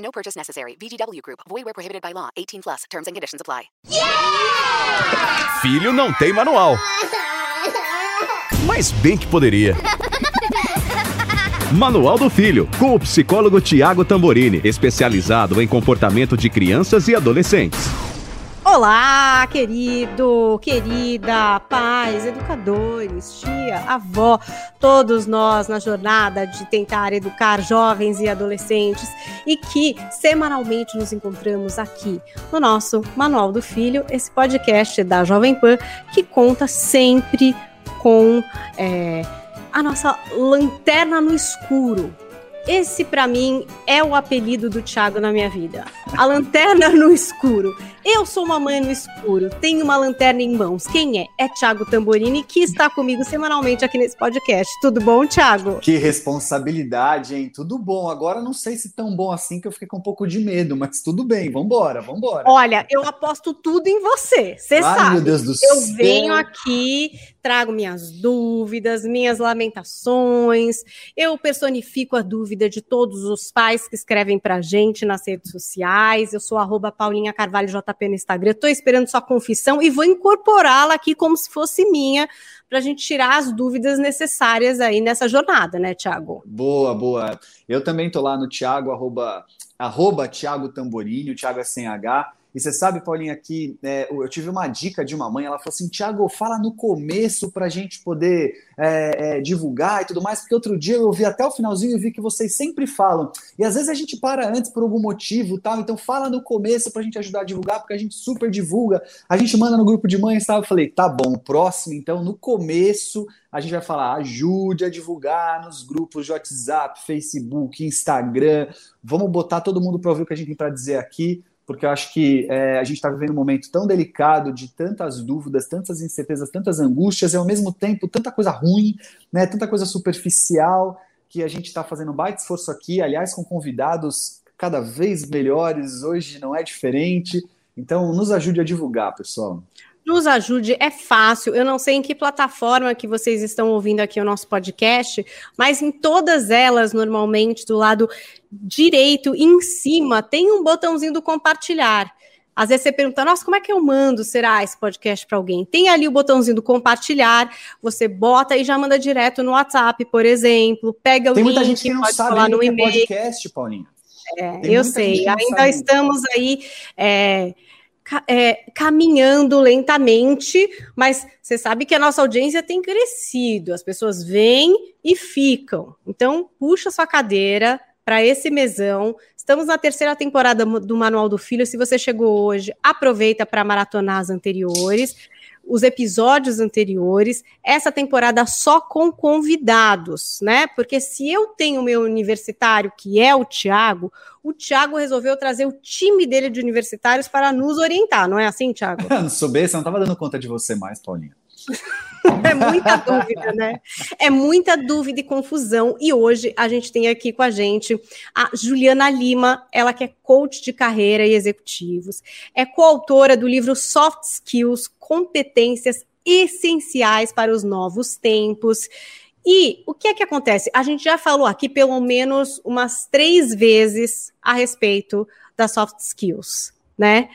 No purchase necessary. VGW Group. Void where prohibited by law. 18 plus. Terms and conditions apply. Filho não tem manual. Mas bem que poderia. Manual do Filho, com o psicólogo Tiago Tamborini, especializado em comportamento de crianças e adolescentes. Olá, querido, querida, pais, educadores, tia, avó, todos nós na jornada de tentar educar jovens e adolescentes e que semanalmente nos encontramos aqui no nosso Manual do Filho, esse podcast da Jovem Pan que conta sempre com é, a nossa lanterna no escuro. Esse, para mim, é o apelido do Thiago na minha vida. A lanterna no escuro. Eu sou uma mãe no escuro, tenho uma lanterna em mãos. Quem é? É Thiago Tamborini, que está comigo semanalmente aqui nesse podcast. Tudo bom, Thiago? Que responsabilidade, hein? Tudo bom. Agora não sei se tão bom assim que eu fiquei com um pouco de medo, mas tudo bem. Vambora, vambora. Olha, eu aposto tudo em você. Você Ai, sabe. meu Deus do eu céu. venho aqui, trago minhas dúvidas, minhas lamentações. Eu personifico a dúvida de todos os pais que escrevem pra gente nas redes sociais. Eu sou arroba Paulinha Carvalho JP no Instagram. Tô esperando sua confissão e vou incorporá-la aqui como se fosse minha, pra gente tirar as dúvidas necessárias aí nessa jornada, né, Tiago? Boa, boa. Eu também tô lá no Thiago, arroba, arroba Thiago Tamborini, o Thiago é sem H. E você sabe, Paulinha, que é, eu tive uma dica de uma mãe, ela falou assim, Thiago, fala no começo para a gente poder é, é, divulgar e tudo mais, porque outro dia eu ouvi até o finalzinho e vi que vocês sempre falam. E às vezes a gente para antes por algum motivo tal, então fala no começo para a gente ajudar a divulgar, porque a gente super divulga, a gente manda no grupo de mães, tá? Eu falei, tá bom, próximo, então no começo a gente vai falar, ajude a divulgar nos grupos de WhatsApp, Facebook, Instagram, vamos botar todo mundo para ouvir o que a gente tem para dizer aqui, porque eu acho que é, a gente está vivendo um momento tão delicado, de tantas dúvidas, tantas incertezas, tantas angústias, e ao mesmo tempo tanta coisa ruim, né, tanta coisa superficial, que a gente está fazendo um baita esforço aqui, aliás, com convidados cada vez melhores, hoje não é diferente. Então, nos ajude a divulgar, pessoal. Nos ajude, é fácil. Eu não sei em que plataforma que vocês estão ouvindo aqui o nosso podcast, mas em todas elas, normalmente, do lado direito, em cima, tem um botãozinho do compartilhar. Às vezes você pergunta, nossa, como é que eu mando, será, esse podcast para alguém? Tem ali o botãozinho do compartilhar, você bota e já manda direto no WhatsApp, por exemplo. Pega o Tem link, muita gente que não pode sabe falar o no que é e-mail. podcast, Paulinha. É, eu sei. Ainda estamos aí é, é, caminhando lentamente, mas você sabe que a nossa audiência tem crescido. As pessoas vêm e ficam. Então, puxa sua cadeira para esse mesão. Estamos na terceira temporada do Manual do Filho. Se você chegou hoje, aproveita para maratonar as anteriores. Os episódios anteriores, essa temporada só com convidados, né? Porque se eu tenho meu universitário, que é o Tiago, o Tiago resolveu trazer o time dele de universitários para nos orientar, não é assim, Tiago? Não sou besta, não estava dando conta de você mais, Paulinha. É muita dúvida, né? É muita dúvida e confusão. E hoje a gente tem aqui com a gente a Juliana Lima, ela que é coach de carreira e executivos, é coautora do livro Soft Skills, competências essenciais para os novos tempos. E o que é que acontece? A gente já falou aqui pelo menos umas três vezes a respeito das soft skills, né?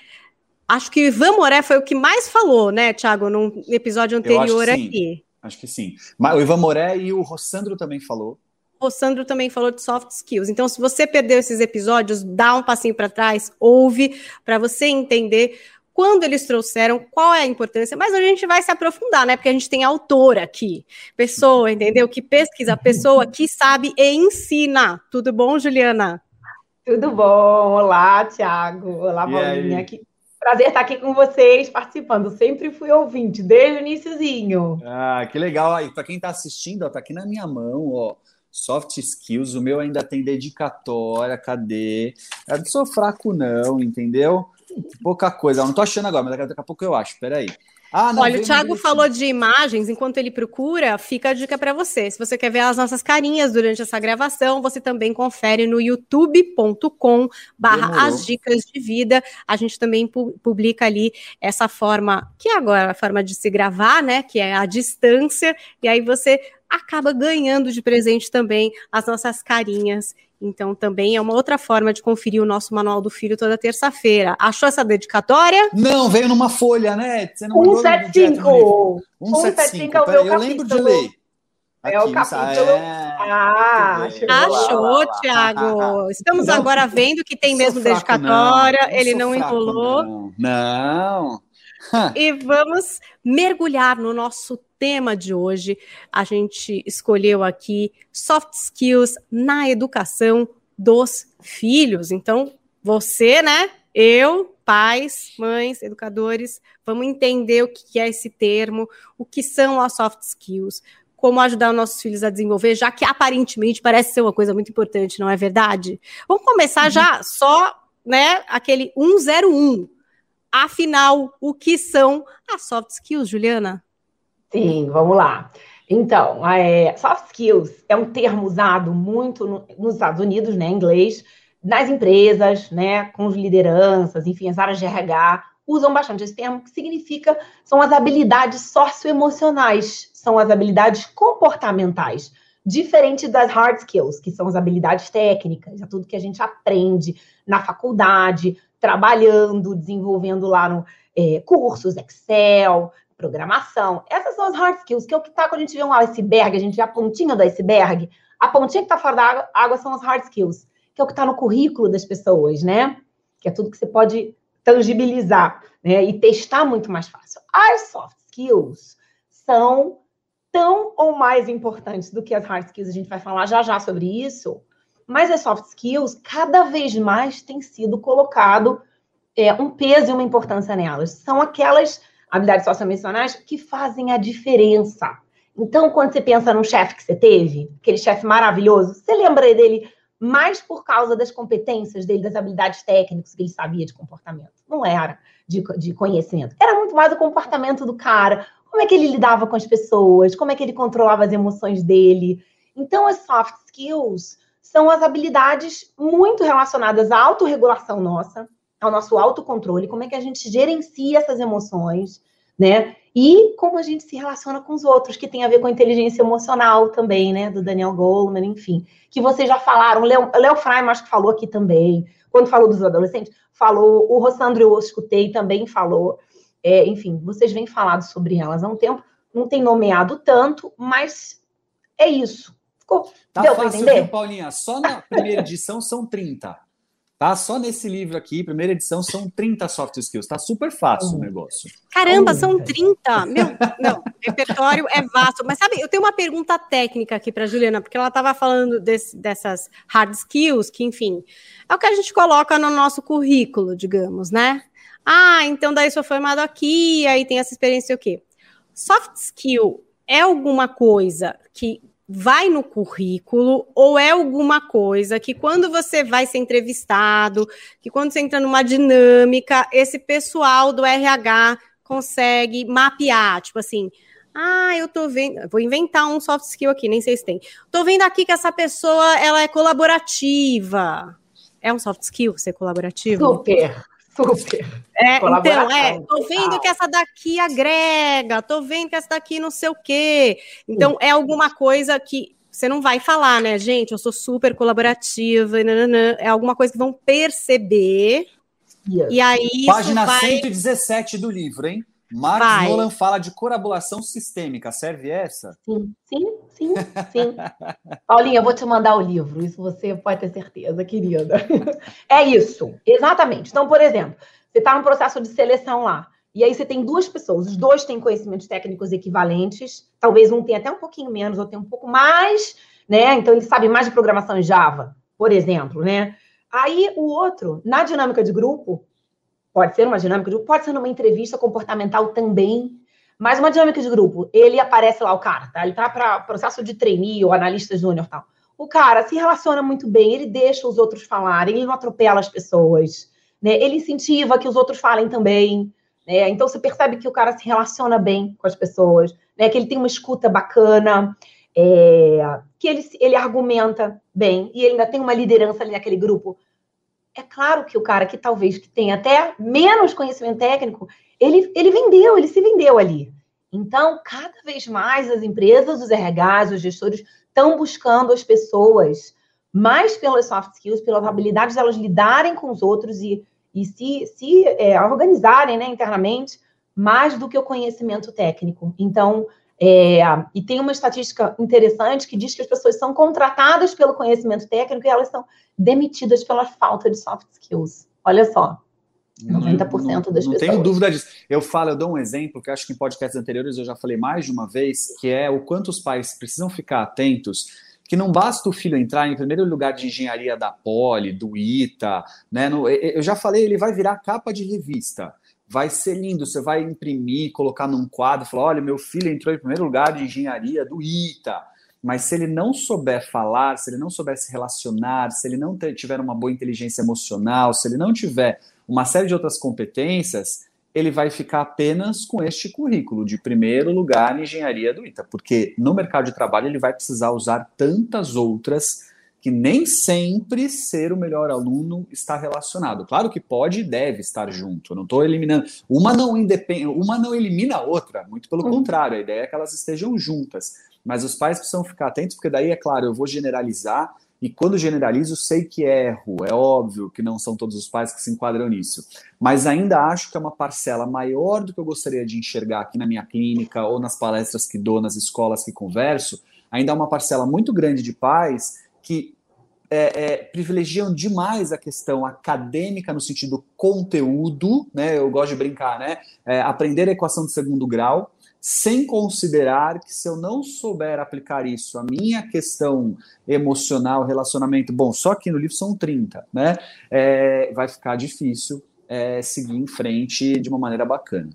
Acho que o Ivan Moré foi o que mais falou, né, Thiago, num episódio acho anterior sim. aqui. Acho que sim. Mas o Ivan Moré e o Rossandro também falou. O Sandro também falou de soft skills. Então, se você perdeu esses episódios, dá um passinho para trás, ouve, para você entender quando eles trouxeram, qual é a importância. Mas hoje a gente vai se aprofundar, né? Porque a gente tem autor aqui, pessoa, entendeu? Que pesquisa, pessoa que sabe e ensina. Tudo bom, Juliana? Tudo bom? Olá, Thiago. Olá? Que prazer estar aqui com vocês, participando. Sempre fui ouvinte, desde o iniciozinho. Ah, que legal. Aí, para quem está assistindo, ó, tá aqui na minha mão, ó. soft skills, o meu ainda tem dedicatória, cadê? Eu não sou fraco, não, entendeu? Pouca coisa. Eu não tô achando agora, mas daqui a pouco eu acho. Peraí. Ah, não, Olha, o Thiago falou de imagens, enquanto ele procura, fica a dica para você. Se você quer ver as nossas carinhas durante essa gravação, você também confere no youtube.com barra as dicas de vida. A gente também pu publica ali essa forma, que é agora a forma de se gravar, né? Que é a distância, e aí você acaba ganhando de presente também as nossas carinhas então, também é uma outra forma de conferir o nosso Manual do Filho toda terça-feira. Achou essa dedicatória? Não, veio numa folha, né? Você não 175. 175 é o meu Eu lembro de ler. Aqui, é o capítulo. É... Ah, Achou, Tiago. Estamos não, agora vendo que tem mesmo dedicatória. Não, ele não enrolou. Não. não. E vamos mergulhar no nosso tema de hoje. A gente escolheu aqui soft skills na educação dos filhos. Então, você, né? Eu, pais, mães, educadores, vamos entender o que é esse termo, o que são as soft skills, como ajudar os nossos filhos a desenvolver, já que aparentemente parece ser uma coisa muito importante, não é verdade? Vamos começar uhum. já só, né, aquele 101. Afinal, o que são as soft skills, Juliana? Sim, vamos lá. Então, é, soft skills é um termo usado muito no, nos Estados Unidos, né, em inglês, nas empresas, né, com as lideranças, enfim, as áreas de RH usam bastante esse termo, que significa são as habilidades socioemocionais, são as habilidades comportamentais, diferente das hard skills, que são as habilidades técnicas, é tudo que a gente aprende na faculdade, trabalhando, desenvolvendo lá no é, cursos, Excel, programação. Essas são as hard skills, que é o que está quando a gente vê um iceberg, a gente vê a pontinha do iceberg. A pontinha que está fora da água, água são as hard skills, que é o que está no currículo das pessoas, né? Que é tudo que você pode tangibilizar, né? E testar muito mais fácil. As soft skills são tão ou mais importantes do que as hard skills, a gente vai falar já já sobre isso, mas as soft skills cada vez mais tem sido colocado é, um peso e uma importância nelas. São aquelas habilidades socioemocionais que fazem a diferença. Então, quando você pensa num chefe que você teve, aquele chefe maravilhoso, você lembra dele mais por causa das competências dele, das habilidades técnicas que ele sabia de comportamento. Não era de, de conhecimento. Era muito mais o comportamento do cara, como é que ele lidava com as pessoas, como é que ele controlava as emoções dele. Então, as soft skills são as habilidades muito relacionadas à autorregulação nossa, ao nosso autocontrole, como é que a gente gerencia essas emoções, né? E como a gente se relaciona com os outros, que tem a ver com a inteligência emocional também, né? Do Daniel Goleman, enfim. Que vocês já falaram, o Léo, Léo Freim acho que falou aqui também, quando falou dos adolescentes, falou, o Rossandro eu escutei também falou. É, enfim, vocês vêm falado sobre elas há um tempo, não tem nomeado tanto, mas é isso. Ficou, tá deu fácil, entender? Viu, Paulinha? Só na primeira edição são 30. Tá? Só nesse livro aqui, primeira edição, são 30 soft skills. Tá super fácil o negócio. Caramba, são 30. Meu, não, repertório é vasto. Mas sabe, eu tenho uma pergunta técnica aqui para Juliana, porque ela estava falando desse, dessas hard skills, que, enfim, é o que a gente coloca no nosso currículo, digamos, né? Ah, então daí sou formado aqui, aí tem essa experiência o quê? Soft skill é alguma coisa que vai no currículo ou é alguma coisa que quando você vai ser entrevistado, que quando você entra numa dinâmica, esse pessoal do RH consegue mapear, tipo assim, ah, eu tô vendo, vou inventar um soft skill aqui, nem sei se tem. Tô vendo aqui que essa pessoa, ela é colaborativa. É um soft skill ser colaborativo? Super. Super. É, então, é, tô vendo que essa daqui agrega, tô vendo que essa daqui não sei o quê. Então, é alguma coisa que você não vai falar, né, gente? Eu sou super colaborativa, nananã. é alguma coisa que vão perceber. Yes. E aí. Página vai... 117 do livro, hein? Marcos Vai. Nolan fala de colaboração sistêmica. Serve essa? Sim, sim, sim, sim. Paulinha, eu vou te mandar o livro. Isso você pode ter certeza, querida. É isso, exatamente. Então, por exemplo, você está no processo de seleção lá. E aí você tem duas pessoas, os dois têm conhecimentos técnicos equivalentes, talvez um tenha até um pouquinho menos, outro tenha um pouco mais, né? Então ele sabe mais de programação em Java, por exemplo, né? Aí o outro, na dinâmica de grupo, Pode ser uma dinâmica de grupo, pode ser numa entrevista comportamental também. Mas uma dinâmica de grupo, ele aparece lá, o cara, tá? Ele tá para processo de trainee ou analista júnior tal. o cara se relaciona muito bem, ele deixa os outros falarem, ele não atropela as pessoas, né? Ele incentiva que os outros falem também, né? Então você percebe que o cara se relaciona bem com as pessoas, né? Que ele tem uma escuta bacana, é... que ele, ele argumenta bem e ele ainda tem uma liderança ali naquele grupo. É claro que o cara que talvez que tenha até menos conhecimento técnico, ele, ele vendeu, ele se vendeu ali. Então, cada vez mais as empresas, os RHs, os gestores estão buscando as pessoas mais pelas soft skills, pelas habilidades delas lidarem com os outros e, e se, se é, organizarem né, internamente, mais do que o conhecimento técnico. Então, é, e tem uma estatística interessante que diz que as pessoas são contratadas pelo conhecimento técnico e elas são demitidas pela falta de soft skills. Olha só. 90% não, não, das não pessoas. Não tenho dúvida disso. Eu falo, eu dou um exemplo que acho que em podcasts anteriores eu já falei mais de uma vez, que é o quanto os pais precisam ficar atentos que não basta o filho entrar em primeiro lugar de engenharia da Poli, do ITA, né? Eu já falei, ele vai virar capa de revista. Vai ser lindo, você vai imprimir, colocar num quadro, falar: olha, meu filho entrou em primeiro lugar de engenharia do ITA. Mas se ele não souber falar, se ele não souber se relacionar, se ele não tiver uma boa inteligência emocional, se ele não tiver uma série de outras competências, ele vai ficar apenas com este currículo de primeiro lugar em engenharia do ITA, porque no mercado de trabalho ele vai precisar usar tantas outras que nem sempre ser o melhor aluno está relacionado. Claro que pode e deve estar junto. Eu não estou eliminando. Uma não independe, uma não elimina a outra, muito pelo uhum. contrário, a ideia é que elas estejam juntas. Mas os pais precisam ficar atentos, porque daí, é claro, eu vou generalizar e quando generalizo, sei que erro, é óbvio que não são todos os pais que se enquadram nisso. Mas ainda acho que é uma parcela maior do que eu gostaria de enxergar aqui na minha clínica ou nas palestras que dou, nas escolas que converso. Ainda há uma parcela muito grande de pais que é, é, privilegiam demais a questão acadêmica no sentido conteúdo, né? Eu gosto de brincar, né? É, aprender a equação de segundo grau, sem considerar que se eu não souber aplicar isso, a minha questão emocional, relacionamento, bom, só que no livro são 30, né? É, vai ficar difícil é, seguir em frente de uma maneira bacana.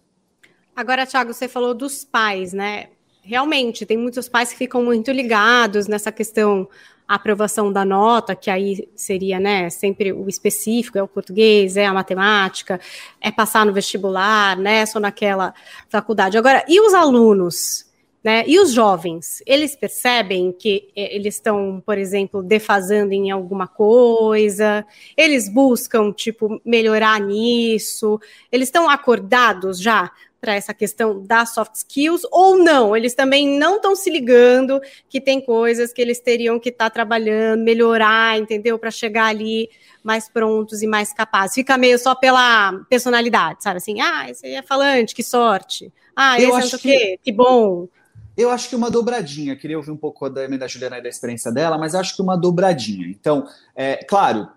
Agora, Thiago, você falou dos pais, né? Realmente, tem muitos pais que ficam muito ligados nessa questão a aprovação da nota, que aí seria, né, sempre o específico, é o português, é a matemática, é passar no vestibular, né, só naquela faculdade. Agora, e os alunos? Né? E os jovens, eles percebem que eh, eles estão, por exemplo, defasando em alguma coisa, eles buscam, tipo, melhorar nisso, eles estão acordados já para essa questão das soft skills ou não? Eles também não estão se ligando que tem coisas que eles teriam que estar tá trabalhando, melhorar, entendeu? Para chegar ali mais prontos e mais capazes. Fica meio só pela personalidade, sabe? Assim, ah, esse aí é falante, que sorte. Ah, esse é o quê? Que bom. Eu acho que uma dobradinha, queria ouvir um pouco da, da Juliana e da experiência dela, mas acho que uma dobradinha. Então, é, claro,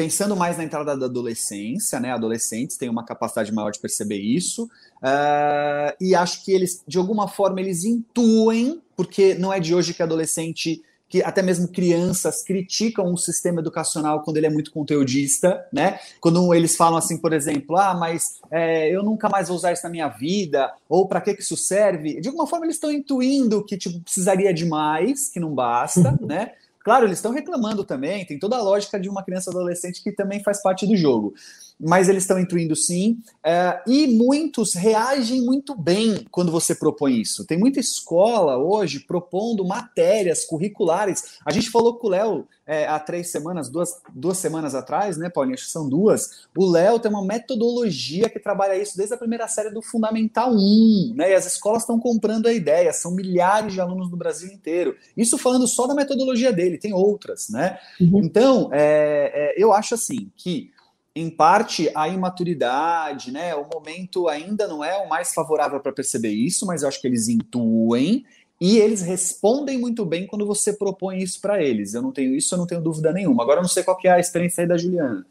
pensando mais na entrada da adolescência, né? Adolescentes têm uma capacidade maior de perceber isso. Uh, e acho que eles, de alguma forma, eles intuem, porque não é de hoje que adolescente, que até mesmo crianças criticam o sistema educacional quando ele é muito conteudista, né? Quando eles falam assim, por exemplo, ah, mas é, eu nunca mais vou usar isso na minha vida, ou para que, que isso serve? De alguma forma, eles estão intuindo que tipo, precisaria de mais, que não basta, né? Claro, eles estão reclamando também, tem toda a lógica de uma criança adolescente que também faz parte do jogo. Mas eles estão intuindo sim, é, e muitos reagem muito bem quando você propõe isso. Tem muita escola hoje propondo matérias curriculares. A gente falou com o Léo é, há três semanas, duas, duas semanas atrás, né, Paulinha? Acho que são duas. O Léo tem uma metodologia que trabalha isso desde a primeira série do Fundamental 1, né? E as escolas estão comprando a ideia, são milhares de alunos no Brasil inteiro. Isso falando só da metodologia dele, tem outras, né? Uhum. Então, é, é, eu acho assim que em parte a imaturidade, né? O momento ainda não é o mais favorável para perceber isso, mas eu acho que eles intuem e eles respondem muito bem quando você propõe isso para eles. Eu não tenho isso, eu não tenho dúvida nenhuma. Agora eu não sei qual que é a experiência aí da Juliana.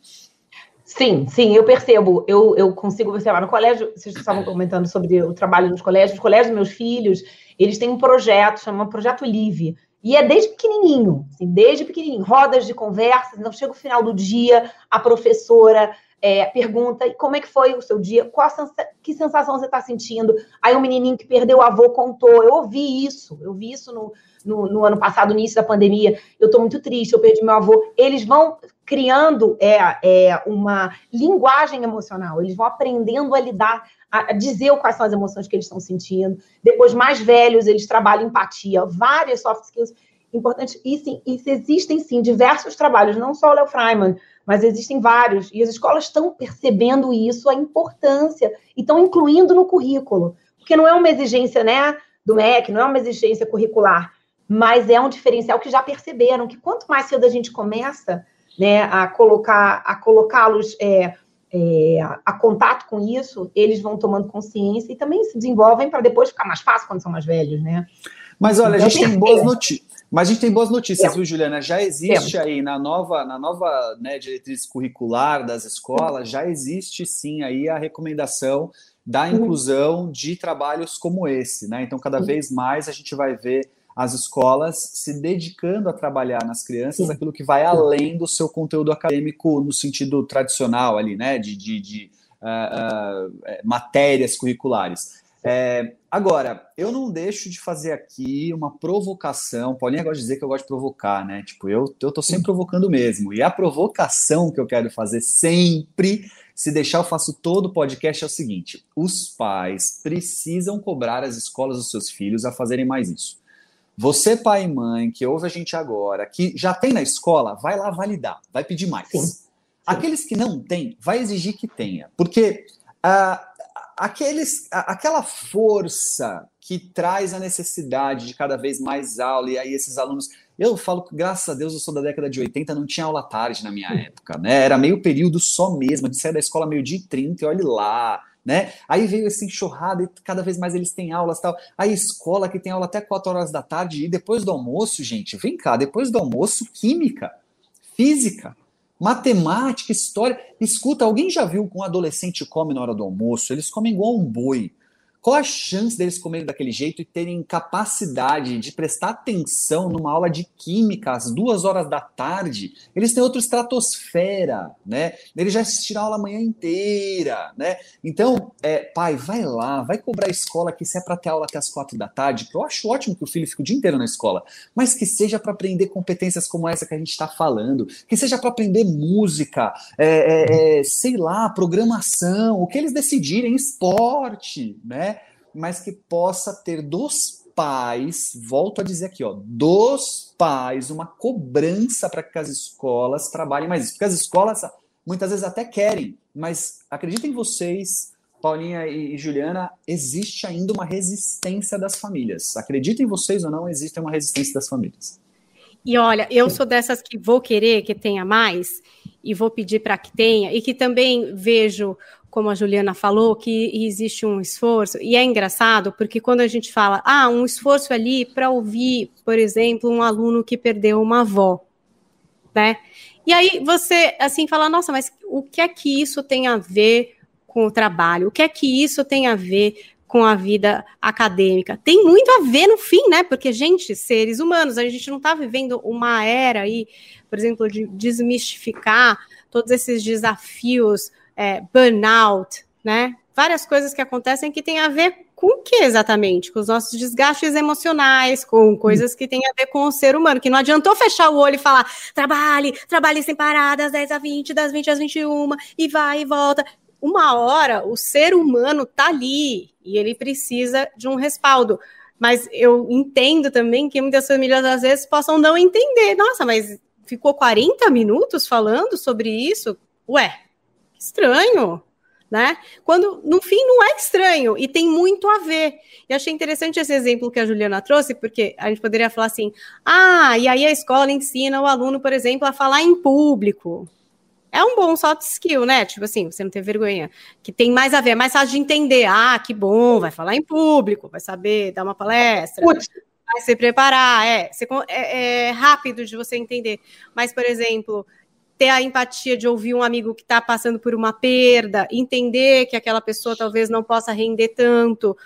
Sim, sim, eu percebo. Eu, eu consigo observar no colégio. Vocês estavam comentando sobre o trabalho nos colégios. Os colégios dos meus filhos, eles têm um projeto, chama Projeto Live. E é desde pequenininho, assim, desde pequenininho, rodas de conversas. Então, chega o final do dia, a professora é, pergunta como é que foi o seu dia, qual que sensação você está sentindo. Aí um menininho que perdeu o avô contou, eu ouvi isso, eu vi isso no, no, no ano passado, no início da pandemia, eu estou muito triste, eu perdi meu avô. Eles vão criando é, é, uma linguagem emocional, eles vão aprendendo a lidar, a, dizer quais são as emoções que eles estão sentindo. Depois, mais velhos, eles trabalham empatia, várias soft skills importantes. E, sim, e existem, sim, diversos trabalhos, não só o Léo Freiman, mas existem vários. E as escolas estão percebendo isso, a importância, e estão incluindo no currículo. Porque não é uma exigência né, do MEC, não é uma exigência curricular, mas é um diferencial que já perceberam que quanto mais cedo a gente começa né, a colocar a colocá-los é, é, a contato com isso, eles vão tomando consciência e também se desenvolvem para depois ficar mais fácil quando são mais velhos, né? Mas olha, então, a gente tem boas notícias. Mas a gente tem boas notícias, é. viu, Juliana? Já existe é. aí na nova, na nova né, diretriz curricular das escolas, já existe sim aí a recomendação da inclusão de trabalhos como esse, né? Então, cada vez mais a gente vai ver as escolas se dedicando a trabalhar nas crianças Sim. aquilo que vai além do seu conteúdo acadêmico no sentido tradicional ali, né? De, de, de uh, uh, matérias curriculares. É, agora, eu não deixo de fazer aqui uma provocação. Paulinha gosta de dizer que eu gosto de provocar, né? Tipo, eu, eu tô sempre provocando mesmo. E a provocação que eu quero fazer sempre, se deixar, eu faço todo o podcast, é o seguinte: os pais precisam cobrar as escolas dos seus filhos a fazerem mais isso. Você, pai e mãe, que ouve a gente agora, que já tem na escola, vai lá validar, vai pedir mais. Sim. Sim. Aqueles que não têm, vai exigir que tenha. Porque uh, aqueles, aquela força que traz a necessidade de cada vez mais aula, e aí esses alunos. Eu falo que, graças a Deus, eu sou da década de 80, não tinha aula tarde na minha época, né? Era meio período só mesmo, de sair da escola meio-dia e 30, e olhe lá, né? Aí veio essa enxurrada e cada vez mais eles têm aulas tal. A escola que tem aula até 4 horas da tarde, e depois do almoço, gente, vem cá, depois do almoço, química, física, matemática, história. Escuta, alguém já viu que um adolescente come na hora do almoço? Eles comem igual um boi. Qual a chance deles comerem daquele jeito e terem capacidade de prestar atenção numa aula de química às duas horas da tarde? Eles têm outra estratosfera, né? Eles já assistiram a aula a manhã inteira, né? Então, é, pai, vai lá, vai cobrar a escola que se é para ter aula até as quatro da tarde, que eu acho ótimo que o filho fique o dia inteiro na escola, mas que seja para aprender competências como essa que a gente está falando, que seja para aprender música, é, é, é, sei lá, programação, o que eles decidirem, esporte, né? Mas que possa ter dos pais, volto a dizer aqui, ó, dos pais, uma cobrança para que as escolas trabalhem mais isso. Porque as escolas muitas vezes até querem, mas acreditem vocês, Paulinha e Juliana, existe ainda uma resistência das famílias. Acreditem vocês ou não, existe uma resistência das famílias. E olha, eu sou dessas que vou querer que tenha mais e vou pedir para que tenha, e que também vejo como a Juliana falou, que existe um esforço, e é engraçado porque quando a gente fala, ah, um esforço ali para ouvir, por exemplo, um aluno que perdeu uma avó, né? E aí você, assim, fala, nossa, mas o que é que isso tem a ver com o trabalho? O que é que isso tem a ver com a vida acadêmica? Tem muito a ver no fim, né? Porque, gente, seres humanos, a gente não está vivendo uma era aí, por exemplo, de desmistificar todos esses desafios é, burnout, né? Várias coisas que acontecem que têm a ver com o que exatamente? Com os nossos desgastes emocionais, com coisas que têm a ver com o ser humano, que não adiantou fechar o olho e falar trabalhe, trabalhe sem parar, das 10 às 20, das 20 às 21, e vai e volta. Uma hora o ser humano tá ali e ele precisa de um respaldo. Mas eu entendo também que muitas famílias às vezes possam não entender. Nossa, mas ficou 40 minutos falando sobre isso? Ué, estranho, né? Quando no fim não é estranho e tem muito a ver. E achei interessante esse exemplo que a Juliana trouxe, porque a gente poderia falar assim: ah, e aí a escola ensina o aluno, por exemplo, a falar em público. É um bom soft skill, né? Tipo assim, você não tem vergonha. Que tem mais a ver, é mais fácil de entender. Ah, que bom, vai falar em público, vai saber dar uma palestra. Putz. Vai se preparar, é, é, é rápido de você entender. Mas, por exemplo, ter a empatia de ouvir um amigo que está passando por uma perda, entender que aquela pessoa talvez não possa render tanto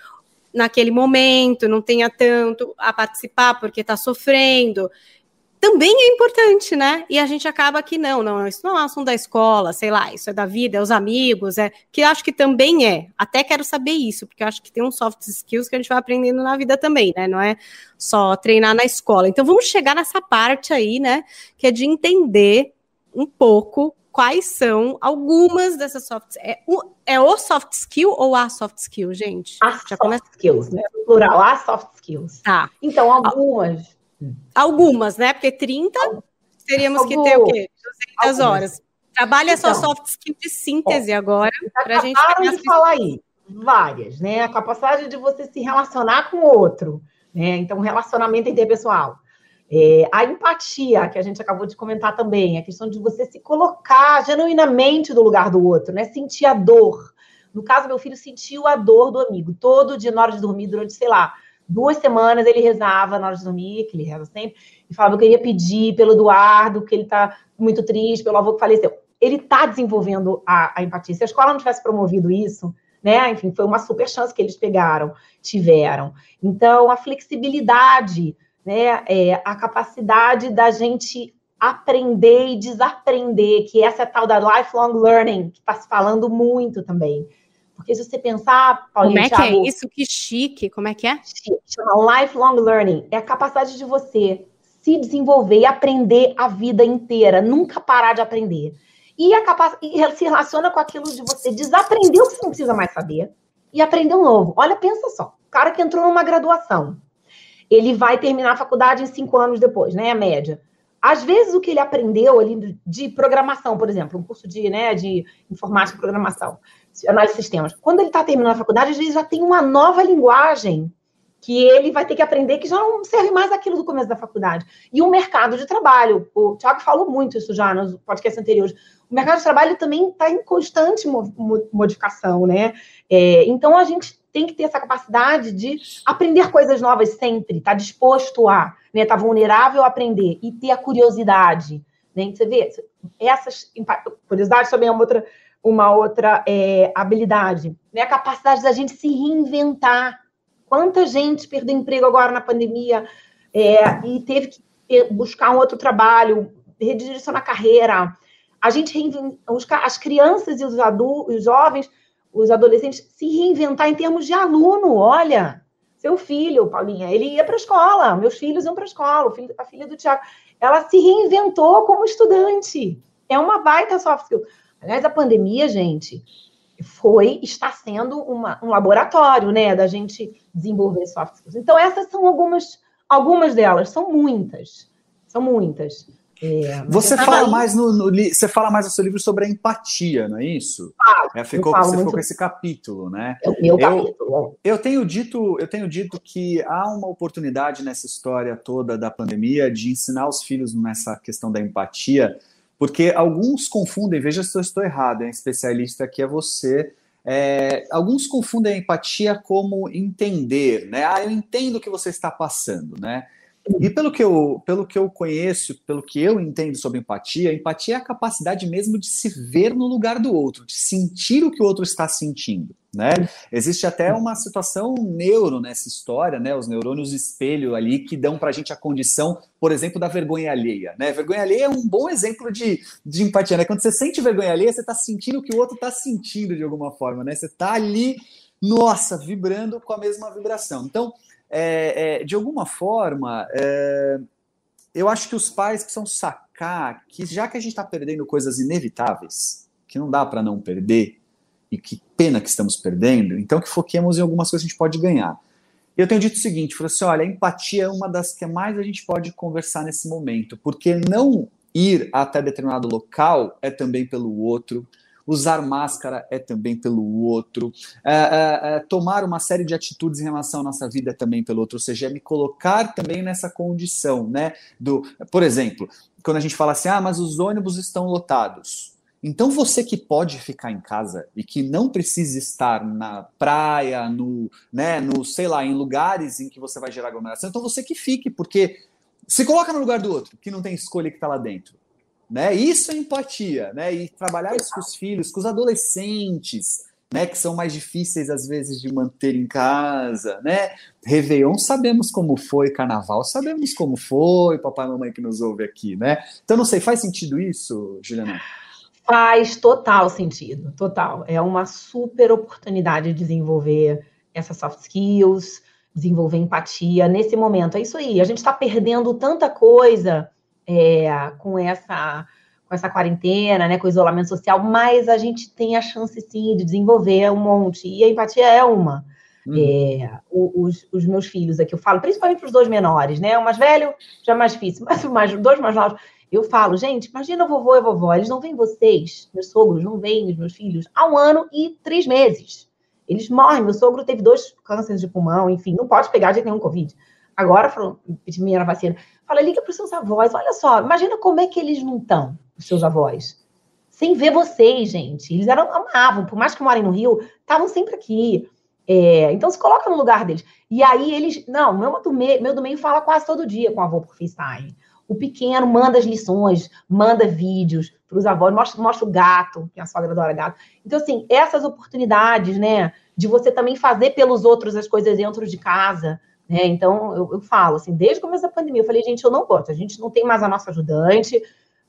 naquele momento, não tenha tanto a participar porque está sofrendo. também é importante, né? E a gente acaba que não, não, isso não é assunto da escola, sei lá, isso é da vida, é os amigos, é que eu acho que também é. Até quero saber isso, porque eu acho que tem uns soft skills que a gente vai aprendendo na vida também, né? Não é só treinar na escola. Então vamos chegar nessa parte aí, né? Que é de entender um pouco quais são algumas dessas soft é o, é o soft skill ou a soft skill, gente? As Já soft começa... skills, né? No plural, as soft skills. Tá. Então, algumas Algumas, né? Porque 30 teríamos que ter o quê? 200 horas. Trabalha então, só soft skill de síntese ó, agora. Para a gente de falar aí. Várias, né? A capacidade de você se relacionar com o outro. Né? Então, relacionamento interpessoal. É, a empatia, que a gente acabou de comentar também, a questão de você se colocar genuinamente no lugar do outro, né? Sentir a dor. No caso, meu filho sentiu a dor do amigo. Todo dia, na hora de dormir, durante, sei lá, duas semanas ele rezava na hora de dormir, que ele reza sempre, e falava: Eu queria pedir pelo Eduardo, que ele tá muito triste, pelo avô que faleceu. Ele tá desenvolvendo a, a empatia. Se a escola não tivesse promovido isso, né? Enfim, foi uma super chance que eles pegaram, tiveram. Então, a flexibilidade, né? É, a capacidade da gente aprender e desaprender, que essa é a tal da lifelong learning, que está se falando muito também. Porque se você pensar, Paulinho, Como é Thiago, que é isso? Que chique. Como é que é? Chama lifelong learning. É a capacidade de você se desenvolver e aprender a vida inteira, nunca parar de aprender. E, a capac... e se relaciona com aquilo de você desaprender o que você não precisa mais saber e aprender um novo. Olha, pensa só. O cara que entrou numa graduação, ele vai terminar a faculdade em cinco anos depois, né? A média. Às vezes, o que ele aprendeu ali de programação, por exemplo, um curso de, né, de informática e programação, análise de sistemas. Quando ele está terminando a faculdade, às vezes já tem uma nova linguagem que ele vai ter que aprender que já não serve mais aquilo do começo da faculdade. E o mercado de trabalho, o Thiago falou muito isso já nos podcasts anteriores, o mercado de trabalho também está em constante modificação, né? É, então, a gente tem que ter essa capacidade de aprender coisas novas sempre, estar tá disposto a, né, estar tá vulnerável a aprender e ter a curiosidade, né? Você vê, essas curiosidade também é uma outra uma outra é, habilidade, né? A capacidade da gente se reinventar. Quanta gente perdeu emprego agora na pandemia é, e teve que buscar um outro trabalho, redirecionar a carreira. A gente reinventa, as crianças e os adultos, os jovens, os adolescentes se reinventar em termos de aluno. Olha, seu filho, Paulinha, ele ia para a escola, meus filhos iam para a escola, a filha do Tiago, ela se reinventou como estudante. É uma baita soft skill. Aliás, a pandemia, gente, foi, está sendo uma, um laboratório, né, da gente desenvolver soft skills. Então, essas são algumas, algumas delas, são muitas, são muitas. É, você fala mais no, no, você fala mais no seu livro sobre a empatia, não é isso? Ah, é, ficou, você muito... ficou com esse capítulo, né? É o meu eu, capítulo. Eu tenho dito, eu tenho dito que há uma oportunidade nessa história toda da pandemia de ensinar os filhos nessa questão da empatia porque alguns confundem, veja se eu estou errado, especialista aqui é você. É, alguns confundem a empatia como entender, né? Ah, eu entendo o que você está passando, né? E pelo que, eu, pelo que eu conheço, pelo que eu entendo sobre empatia, empatia é a capacidade mesmo de se ver no lugar do outro, de sentir o que o outro está sentindo. Né? Existe até uma situação neuro nessa história, né? Os neurônios espelho ali que dão para a gente a condição, por exemplo, da vergonha alheia. Né? Vergonha alheia é um bom exemplo de, de empatia. Né? Quando você sente vergonha alheia, você está sentindo o que o outro está sentindo de alguma forma. Né? Você está ali, nossa, vibrando com a mesma vibração. Então, é, é, de alguma forma, é, eu acho que os pais precisam sacar que já que a gente está perdendo coisas inevitáveis, que não dá para não perder, e que pena que estamos perdendo, então que foquemos em algumas coisas que a gente pode ganhar. Eu tenho dito o seguinte, falei assim, olha, a empatia é uma das que mais a gente pode conversar nesse momento, porque não ir até determinado local é também pelo outro, usar máscara é também pelo outro, é, é, é, tomar uma série de atitudes em relação à nossa vida é também pelo outro, ou seja, é me colocar também nessa condição, né? Do, por exemplo, quando a gente fala assim, ah, mas os ônibus estão lotados. Então você que pode ficar em casa e que não precisa estar na praia, no, né, no, sei lá, em lugares em que você vai gerar aglomeração, então você que fique, porque se coloca no lugar do outro, que não tem escolha que está lá dentro. Né? Isso é empatia, né? E trabalhar isso com os filhos, com os adolescentes, né, que são mais difíceis às vezes de manter em casa, né? Réveillon sabemos como foi, Carnaval sabemos como foi, papai e mamãe que nos ouve aqui, né? Então não sei, faz sentido isso, Juliana? Faz total sentido, total. É uma super oportunidade de desenvolver essas soft skills, desenvolver empatia nesse momento. É isso aí. A gente está perdendo tanta coisa é, com essa com essa quarentena, né, com o isolamento social, mas a gente tem a chance sim de desenvolver um monte. E a empatia é uma. Uhum. É, os, os, meus filhos aqui, eu falo, principalmente para os dois menores, né? O mais velho já é mais difícil, mas os mais, dois mais novos, eu falo, gente, imagina o vovô e a vovó, eles não veem vocês, meus sogros, não veem os meus filhos, há um ano e três meses. Eles morrem. Meu sogro teve dois cânceres de pulmão, enfim, não pode pegar de nenhum Covid. Agora, falou, minha vacina. Fala, liga para os seus avós, olha só, imagina como é que eles não estão, os seus avós. Sem ver vocês, gente. Eles eram, amavam, por mais que morem no Rio, estavam sempre aqui. É, então se coloca no lugar deles. E aí eles. Não, meu do, meio, meu do meio fala quase todo dia com o avô por FaceTime. O pequeno manda as lições, manda vídeos para os avós, mostra, mostra o gato, que a sogra adora gato. Então, assim, essas oportunidades, né, de você também fazer pelos outros as coisas dentro de casa, né? Então, eu, eu falo, assim, desde o começo da pandemia, eu falei, gente, eu não posso, a gente não tem mais a nossa ajudante,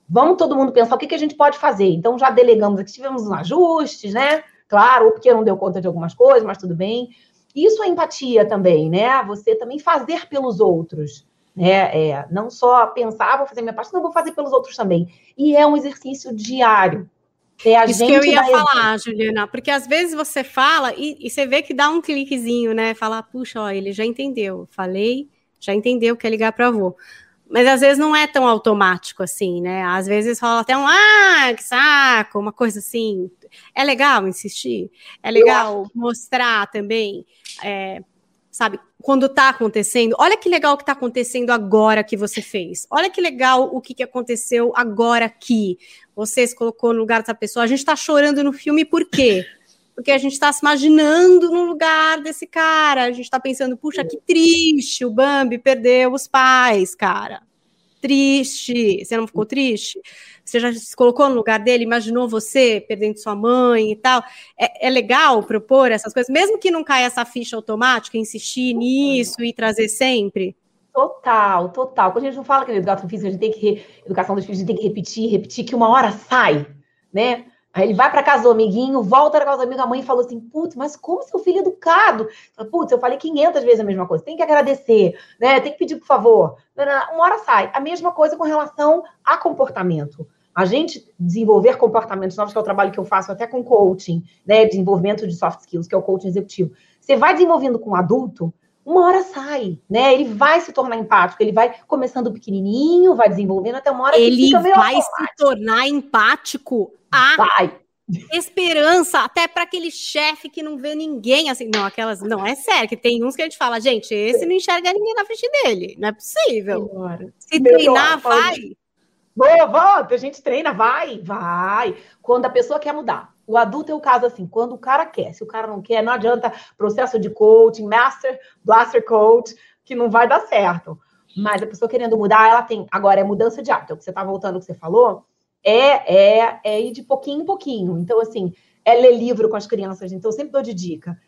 vamos todo mundo pensar o que, que a gente pode fazer. Então, já delegamos aqui, tivemos uns ajustes, né? Claro, ou porque não deu conta de algumas coisas, mas tudo bem. Isso é empatia também, né? Você também fazer pelos outros né? É, não só pensar, ah, vou fazer minha parte, não vou fazer pelos outros também. E é um exercício diário. É Isso que eu ia falar, Juliana, porque às vezes você fala e, e, você vê que dá um cliquezinho, né? Falar, puxa, ó, ele já entendeu. Falei, já entendeu, quer ligar para avô. Mas às vezes não é tão automático assim, né? Às vezes rola até um, ah, que saco, uma coisa assim. É legal insistir, é legal mostrar também. É, sabe, quando tá acontecendo, olha que legal o que tá acontecendo agora que você fez. Olha que legal o que, que aconteceu agora aqui. Você se colocou no lugar dessa pessoa. A gente tá chorando no filme por quê? Porque a gente tá se imaginando no lugar desse cara. A gente tá pensando, puxa, que triste, o Bambi perdeu os pais, cara. Triste. Você não ficou triste? Você já se colocou no lugar dele, imaginou você perdendo sua mãe e tal. É, é legal propor essas coisas, mesmo que não caia essa ficha automática, insistir nisso e trazer sempre. Total, total. Quando a gente não fala que na educação física a gente tem que, educação dos filhos, a gente tem que repetir, repetir, que uma hora sai, né? Aí ele vai para casa do amiguinho, volta para casa do amigo, a mãe falou assim: putz, mas como seu filho é educado? Putz, eu falei 500 vezes a mesma coisa. Tem que agradecer, né? Tem que pedir por favor. Uma hora sai. A mesma coisa com relação a comportamento. A gente desenvolver comportamentos novos, que é o trabalho que eu faço até com coaching, né? Desenvolvimento de soft skills, que é o coaching executivo. Você vai desenvolvendo com um adulto, uma hora sai, né? Ele vai se tornar empático, ele vai começando pequenininho, vai desenvolvendo até uma hora ele que meio vai se tornar empático a vai. esperança até para aquele chefe que não vê ninguém assim, não, aquelas, não é sério, que tem uns que a gente fala, gente, esse não enxerga ninguém na frente dele, não é possível. Se Melhor, treinar, vai. Boa, volta, a gente treina, vai, vai. Quando a pessoa quer mudar. O adulto é o caso assim, quando o cara quer. Se o cara não quer, não adianta processo de coaching, master, blaster coach, que não vai dar certo. Mas a pessoa querendo mudar, ela tem. Agora, é mudança de hábito. É o que você está voltando, o que você falou, é, é, é ir de pouquinho em pouquinho. Então, assim, é ler livro com as crianças. Então, eu sempre dou de dica.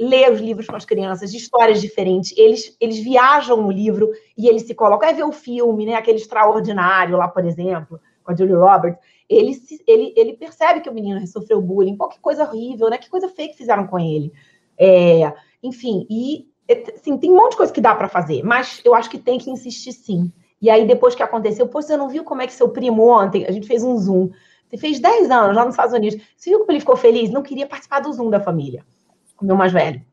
Ler os livros com as crianças, de histórias diferentes. Eles, eles viajam no livro e eles se colocam. É ver o filme, né? Aquele extraordinário lá, por exemplo, com a Julia Roberts. Ele, ele, ele percebe que o menino sofreu bullying. Pô, que coisa horrível, né? Que coisa feia que fizeram com ele. É, enfim, e assim, tem um monte de coisa que dá para fazer, mas eu acho que tem que insistir sim. E aí, depois que aconteceu, pô, você não viu como é que seu primo ontem, a gente fez um Zoom. Você fez 10 anos lá nos Estados Unidos. Você viu como ele ficou feliz? Não queria participar do Zoom da família. O meu mais velho.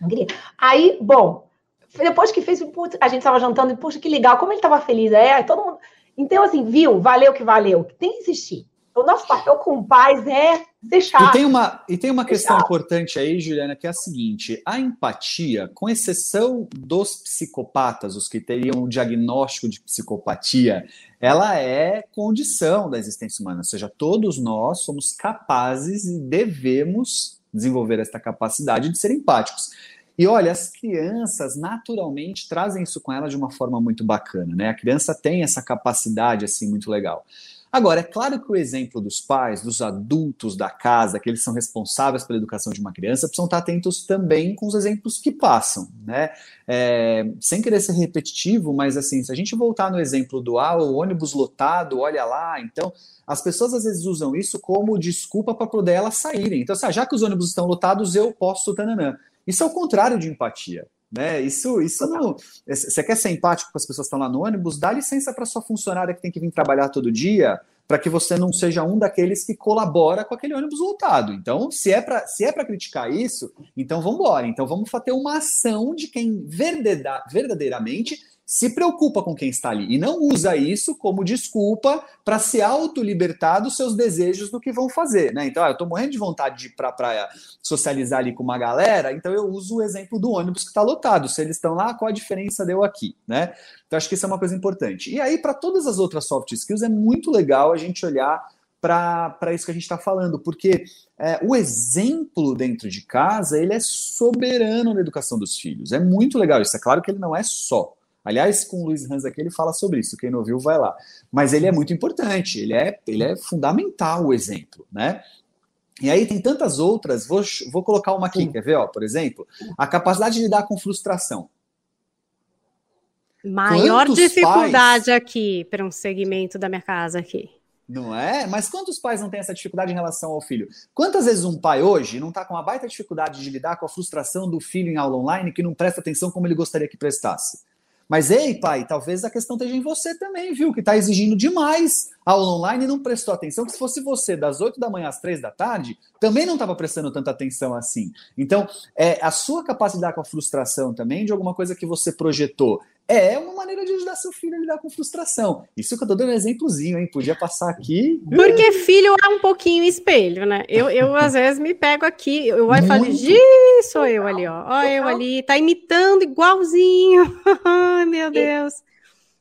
Não queria. Aí, bom, depois que fez, putz, a gente estava jantando e, poxa, que legal, como ele estava feliz. É, todo mundo. Então, assim, viu? Valeu que valeu. Tem que insistir. O nosso papel com pais é deixar. E tem uma, e tem uma questão importante aí, Juliana, que é a seguinte: a empatia, com exceção dos psicopatas, os que teriam um diagnóstico de psicopatia, ela é condição da existência humana. Ou seja, todos nós somos capazes e devemos desenvolver esta capacidade de ser empáticos. E olha, as crianças naturalmente trazem isso com elas de uma forma muito bacana, né? A criança tem essa capacidade assim muito legal. Agora, é claro que o exemplo dos pais, dos adultos da casa, que eles são responsáveis pela educação de uma criança, precisam estar atentos também com os exemplos que passam, né? É, sem querer ser repetitivo, mas assim, se a gente voltar no exemplo do ah, o ônibus lotado, olha lá, então as pessoas às vezes usam isso como desculpa para poder elas saírem. Então, assim, ah, já que os ônibus estão lotados, eu posso, tananã. Isso é o contrário de empatia. Né? Isso, isso não. Você quer ser empático com as pessoas que estão lá no ônibus? Dá licença para sua funcionária que tem que vir trabalhar todo dia, para que você não seja um daqueles que colabora com aquele ônibus lotado. Então, se é para se é para criticar isso, então vamos embora. Então vamos ter uma ação de quem verdadeiramente se preocupa com quem está ali e não usa isso como desculpa para se autolibertar dos seus desejos do que vão fazer, né? Então, ah, eu estou morrendo de vontade de ir para a praia socializar ali com uma galera, então eu uso o exemplo do ônibus que está lotado. Se eles estão lá, qual a diferença deu aqui, né? Então, acho que isso é uma coisa importante. E aí, para todas as outras soft skills, é muito legal a gente olhar para isso que a gente está falando, porque é, o exemplo dentro de casa ele é soberano na educação dos filhos. É muito legal isso. É claro que ele não é só. Aliás, com o Luiz Hans aqui, ele fala sobre isso. Quem não viu, vai lá. Mas ele é muito importante, ele é, ele é fundamental o exemplo, né? E aí tem tantas outras, vou, vou colocar uma aqui, quer ver? Ó, por exemplo, a capacidade de lidar com frustração. Maior quantos dificuldade pais... aqui para um segmento da minha casa aqui. Não é? Mas quantos pais não têm essa dificuldade em relação ao filho? Quantas vezes um pai hoje não está com uma baita dificuldade de lidar com a frustração do filho em aula online que não presta atenção como ele gostaria que prestasse? Mas, ei, pai, talvez a questão esteja em você também, viu? Que está exigindo demais a aula online e não prestou atenção. Que se fosse você das 8 da manhã às 3 da tarde, também não estava prestando tanta atenção assim. Então, é, a sua capacidade com a frustração também de alguma coisa que você projetou é uma maneira de ajudar seu filho a lidar com frustração. Isso que eu tô dando um exemplozinho, hein? Podia passar aqui. Porque filho é um pouquinho espelho, né? Eu, eu às vezes me pego aqui, eu olho e falo, sou eu ali, ó. Ó, eu ali, tá imitando igualzinho. Ai, meu Deus.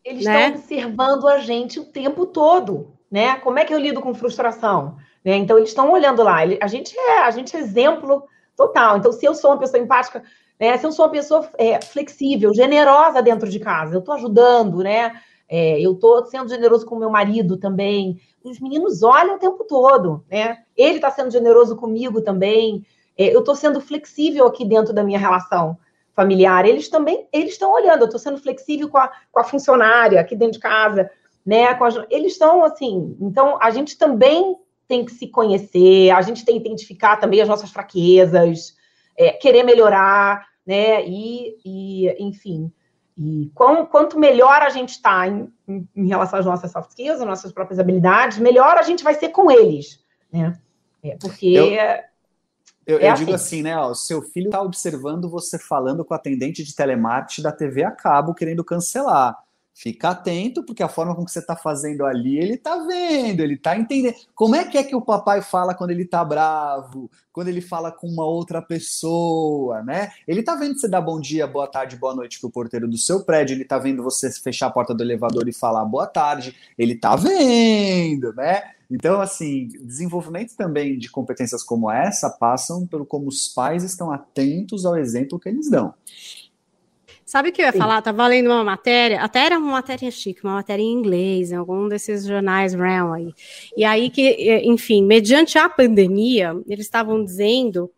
Eles né? estão observando a gente o tempo todo, né? Como é que eu lido com frustração? Né? Então, eles estão olhando lá. A gente é, a gente é exemplo total. Então, se eu sou uma pessoa empática, né? Se eu sou uma pessoa é, flexível, generosa dentro de casa, eu estou ajudando, né? É, eu estou sendo generoso com meu marido também. Os meninos olham o tempo todo, né? Ele está sendo generoso comigo também. É, eu estou sendo flexível aqui dentro da minha relação familiar. Eles também, eles estão olhando. Eu estou sendo flexível com a, com a funcionária aqui dentro de casa, né? A, eles estão assim. Então, a gente também tem que se conhecer. A gente tem que identificar também as nossas fraquezas é, querer melhorar, né? E, e enfim, e quão, quanto melhor a gente está em, em, em, relação às nossas soft skills, às nossas próprias habilidades, melhor a gente vai ser com eles, né? É, porque. Eu, eu, é eu assim. digo assim, né? Ó, seu filho está observando você falando com o atendente de telemarketing da TV a cabo querendo cancelar. Fica atento, porque a forma com que você está fazendo ali, ele está vendo, ele está entendendo. Como é que é que o papai fala quando ele está bravo, quando ele fala com uma outra pessoa, né? Ele está vendo você dar bom dia, boa tarde, boa noite para o porteiro do seu prédio, ele está vendo você fechar a porta do elevador e falar boa tarde, ele está vendo, né? Então, assim, desenvolvimento também de competências como essa passam pelo como os pais estão atentos ao exemplo que eles dão. Sabe o que eu ia Sim. falar? Tava lendo uma matéria, até era uma matéria chique, uma matéria em inglês, em algum desses jornais Brown aí. E aí que, enfim, mediante a pandemia, eles estavam dizendo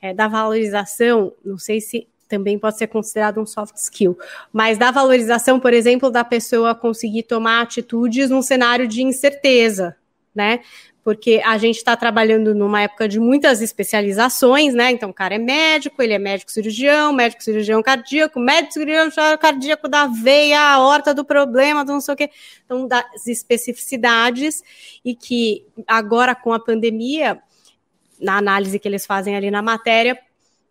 é, da valorização, não sei se também pode ser considerado um soft skill, mas da valorização, por exemplo, da pessoa conseguir tomar atitudes num cenário de incerteza, né? porque a gente está trabalhando numa época de muitas especializações, né? Então, o cara é médico, ele é médico cirurgião, médico cirurgião cardíaco, médico cirurgião cardíaco da veia, a horta do problema, do não sei o quê. Então, das especificidades, e que agora com a pandemia, na análise que eles fazem ali na matéria,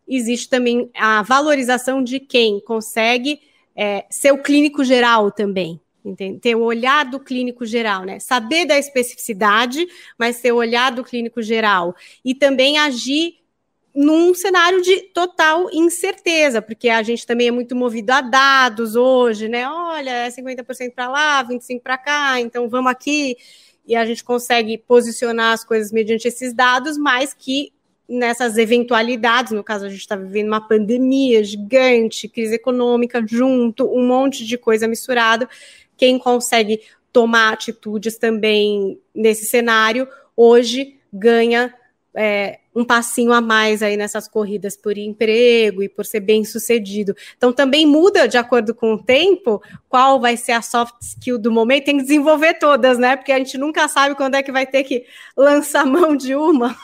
existe também a valorização de quem consegue é, ser o clínico geral também, Entende? Ter o olhar do clínico geral, né? Saber da especificidade, mas ter o olhar do clínico geral. E também agir num cenário de total incerteza, porque a gente também é muito movido a dados hoje, né? Olha, é 50% para lá, 25% para cá, então vamos aqui. E a gente consegue posicionar as coisas mediante esses dados, mas que nessas eventualidades, no caso a gente está vivendo uma pandemia gigante, crise econômica junto, um monte de coisa misturada, quem consegue tomar atitudes também nesse cenário, hoje ganha é, um passinho a mais aí nessas corridas por emprego e por ser bem sucedido. Então também muda de acordo com o tempo qual vai ser a soft skill do momento. Tem que desenvolver todas, né? Porque a gente nunca sabe quando é que vai ter que lançar mão de uma.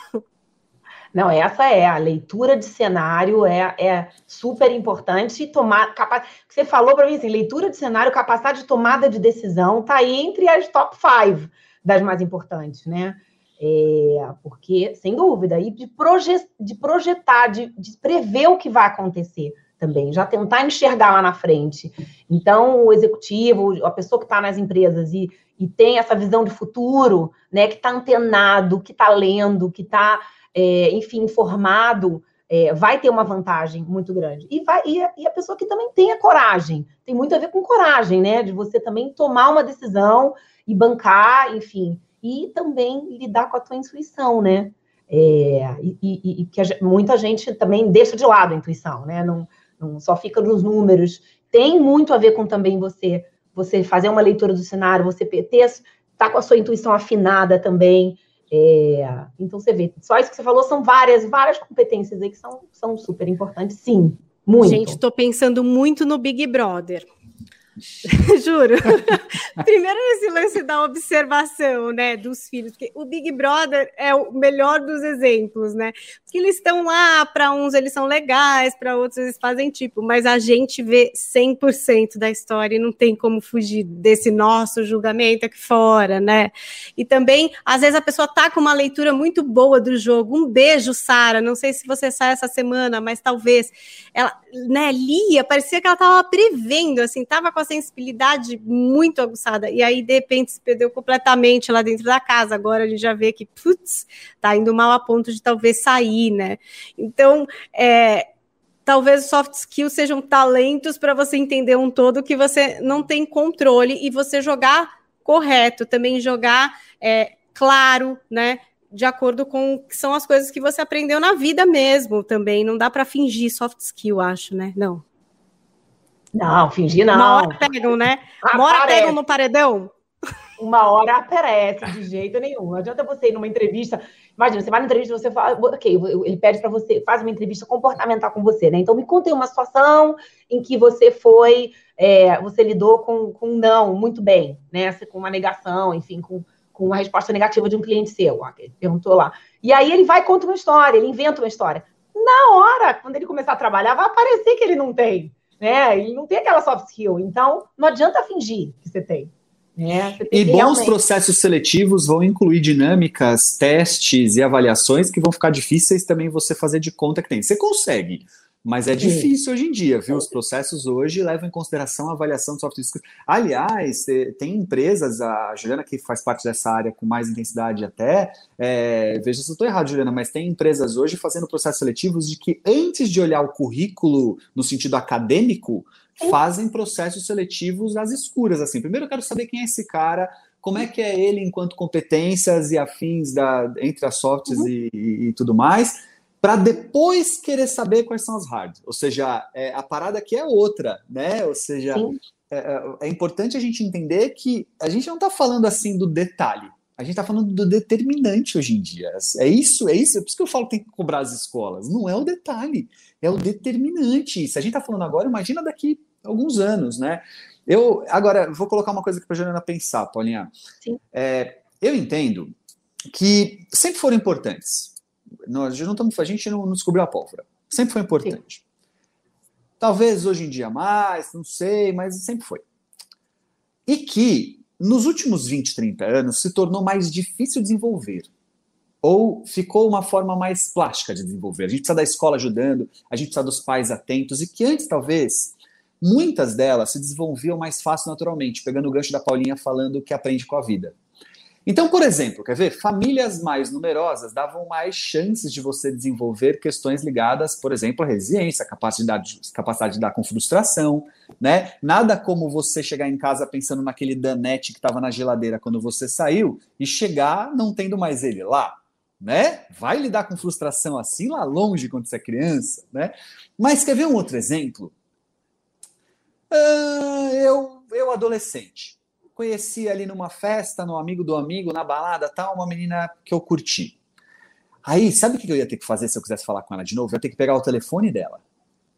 Não, essa é a leitura de cenário, é, é super importante. Tomar, capa, você falou para mim assim, leitura de cenário, capacidade de tomada de decisão, está aí entre as top five das mais importantes, né? É, porque, sem dúvida, e de, proje de projetar, de, de prever o que vai acontecer também, já tentar enxergar lá na frente. Então, o executivo, a pessoa que está nas empresas e, e tem essa visão de futuro, né, que está antenado, que está lendo, que está, é, enfim, informado, é, vai ter uma vantagem muito grande. E, vai, e a, e, a, pessoa que também tem a coragem, tem muito a ver com coragem, né, de você também tomar uma decisão e bancar, enfim, e também lidar com a tua intuição, né? É, e, e, e, que muita gente também deixa de lado a intuição, né? Não, não, só fica nos números. Tem muito a ver com também você você fazer uma leitura do cenário, você ter tá com a sua intuição afinada também. É, então você vê, só isso que você falou são várias, várias competências aí que são, são super importantes, sim. Muito. Gente, estou pensando muito no Big Brother. Juro. Primeiro esse lance da observação, né, dos filhos, porque o Big Brother é o melhor dos exemplos, né? Porque eles estão lá, para uns eles são legais, para outros eles fazem tipo, mas a gente vê 100% da história e não tem como fugir desse nosso julgamento aqui fora, né? E também, às vezes a pessoa tá com uma leitura muito boa do jogo. Um beijo, Sara. Não sei se você sai essa semana, mas talvez ela, né, lia, parecia que ela tava prevendo, assim, tava com a sensibilidade muito aguçada, e aí de repente se perdeu completamente lá dentro da casa. Agora a gente já vê que, putz, tá indo mal a ponto de talvez sair, né? Então, é, talvez soft skills sejam talentos para você entender um todo que você não tem controle e você jogar correto, também jogar é, claro, né? De acordo com que são as coisas que você aprendeu na vida mesmo também. Não dá para fingir soft skill, acho, né? Não. Não, fingir não. Uma hora pegam, né? Uma hora pegam no paredão. Uma hora aparece, de jeito nenhum. Não adianta você ir numa entrevista. Imagina, você vai na entrevista você fala, ok, ele pede para você, faz uma entrevista comportamental com você, né? Então me conta uma situação em que você foi, é, você lidou com, com um não muito bem, né? Com uma negação, enfim, com, com uma resposta negativa de um cliente seu, ó, ele perguntou lá. E aí ele vai e conta uma história, ele inventa uma história. Na hora, quando ele começar a trabalhar, vai aparecer que ele não tem né? Ele não tem aquela soft skill. Então, não adianta fingir que você tem. Tem e bons realmente... processos seletivos vão incluir dinâmicas, testes e avaliações que vão ficar difíceis também você fazer de conta que tem. Você consegue, mas é difícil hoje em dia, viu? Os processos hoje levam em consideração a avaliação de soft skills. Aliás, tem empresas, a Juliana que faz parte dessa área com mais intensidade até, é, veja se eu estou errado, Juliana, mas tem empresas hoje fazendo processos seletivos de que antes de olhar o currículo no sentido acadêmico, fazem processos seletivos às escuras. Assim, primeiro eu quero saber quem é esse cara, como é que é ele enquanto competências e afins da, entre as softs uhum. e, e tudo mais para depois querer saber quais são as hard. Ou seja, é, a parada aqui é outra, né? Ou seja, é, é, é, importante a gente entender que a gente não está falando assim do detalhe. A gente está falando do determinante hoje em dia. É isso, é isso. É por isso que eu falo que tem que cobrar as escolas. Não é o detalhe, é o determinante. Se a gente está falando agora, imagina daqui a alguns anos, né? Eu agora vou colocar uma coisa aqui para a Juliana pensar, Paulinha. Sim. É, eu entendo que sempre foram importantes nós não estamos, a gente não, não descobriu a pólvora. Sempre foi importante. Sim. Talvez hoje em dia mais, não sei, mas sempre foi. E que nos últimos 20, 30 anos se tornou mais difícil desenvolver. Ou ficou uma forma mais plástica de desenvolver. A gente precisa da escola ajudando, a gente precisa dos pais atentos, e que antes, talvez, muitas delas se desenvolviam mais fácil naturalmente, pegando o gancho da Paulinha falando que aprende com a vida. Então, por exemplo, quer ver? Famílias mais numerosas davam mais chances de você desenvolver questões ligadas, por exemplo, à resiliência, capacidade, capacidade de dar com frustração, né? Nada como você chegar em casa pensando naquele danete que estava na geladeira quando você saiu e chegar não tendo mais ele lá, né? Vai lidar com frustração assim lá longe quando você é criança, né? Mas quer ver um outro exemplo? Uh, eu, eu adolescente conheci ali numa festa, no amigo do amigo, na balada, tal, uma menina que eu curti. Aí, sabe o que eu ia ter que fazer se eu quisesse falar com ela de novo? Eu ia ter que pegar o telefone dela.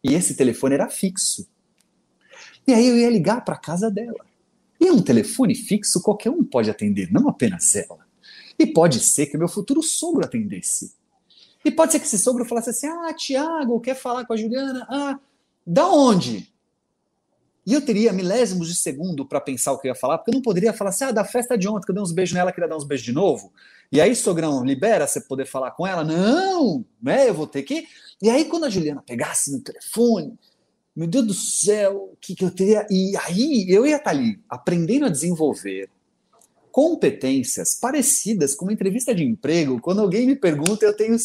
E esse telefone era fixo. E aí eu ia ligar para casa dela. E um telefone fixo qualquer um pode atender, não apenas ela. E pode ser que meu futuro sogro atendesse. E pode ser que esse sogro falasse assim: Ah, Tiago, quer falar com a Juliana? Ah, da onde? E eu teria milésimos de segundo para pensar o que eu ia falar, porque eu não poderia falar assim: Ah, da festa de ontem, que eu dei uns beijos nela, queria dar uns beijos de novo. E aí, sogrão, libera você poder falar com ela? Não, né? Eu vou ter que. E aí, quando a Juliana pegasse no telefone, meu Deus do céu, o que, que eu teria. E aí eu ia estar ali aprendendo a desenvolver competências parecidas com uma entrevista de emprego, quando alguém me pergunta, eu tenho um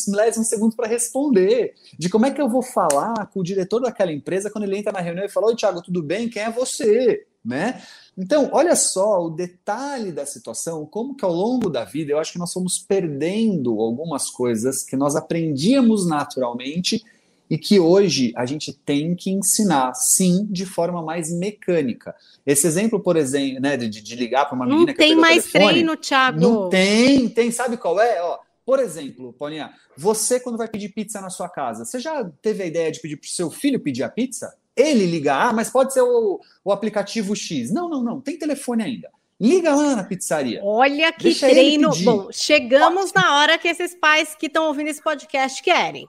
segundo para responder. De como é que eu vou falar com o diretor daquela empresa quando ele entra na reunião e fala: Oi, Thiago, tudo bem? Quem é você? Né? Então, olha só o detalhe da situação, como que ao longo da vida eu acho que nós fomos perdendo algumas coisas que nós aprendíamos naturalmente e que hoje a gente tem que ensinar, sim, de forma mais mecânica. Esse exemplo, por exemplo, né, de, de ligar para uma menina não que tem mais telefone, treino, Thiago. Não tem, tem, sabe qual é? Ó, por exemplo, Paulinha, você quando vai pedir pizza na sua casa, você já teve a ideia de pedir para o seu filho pedir a pizza? Ele ligar, ah, mas pode ser o, o aplicativo X. Não, não, não, tem telefone ainda. Liga lá na pizzaria. Olha que Deixa treino. Bom, chegamos na hora que esses pais que estão ouvindo esse podcast querem.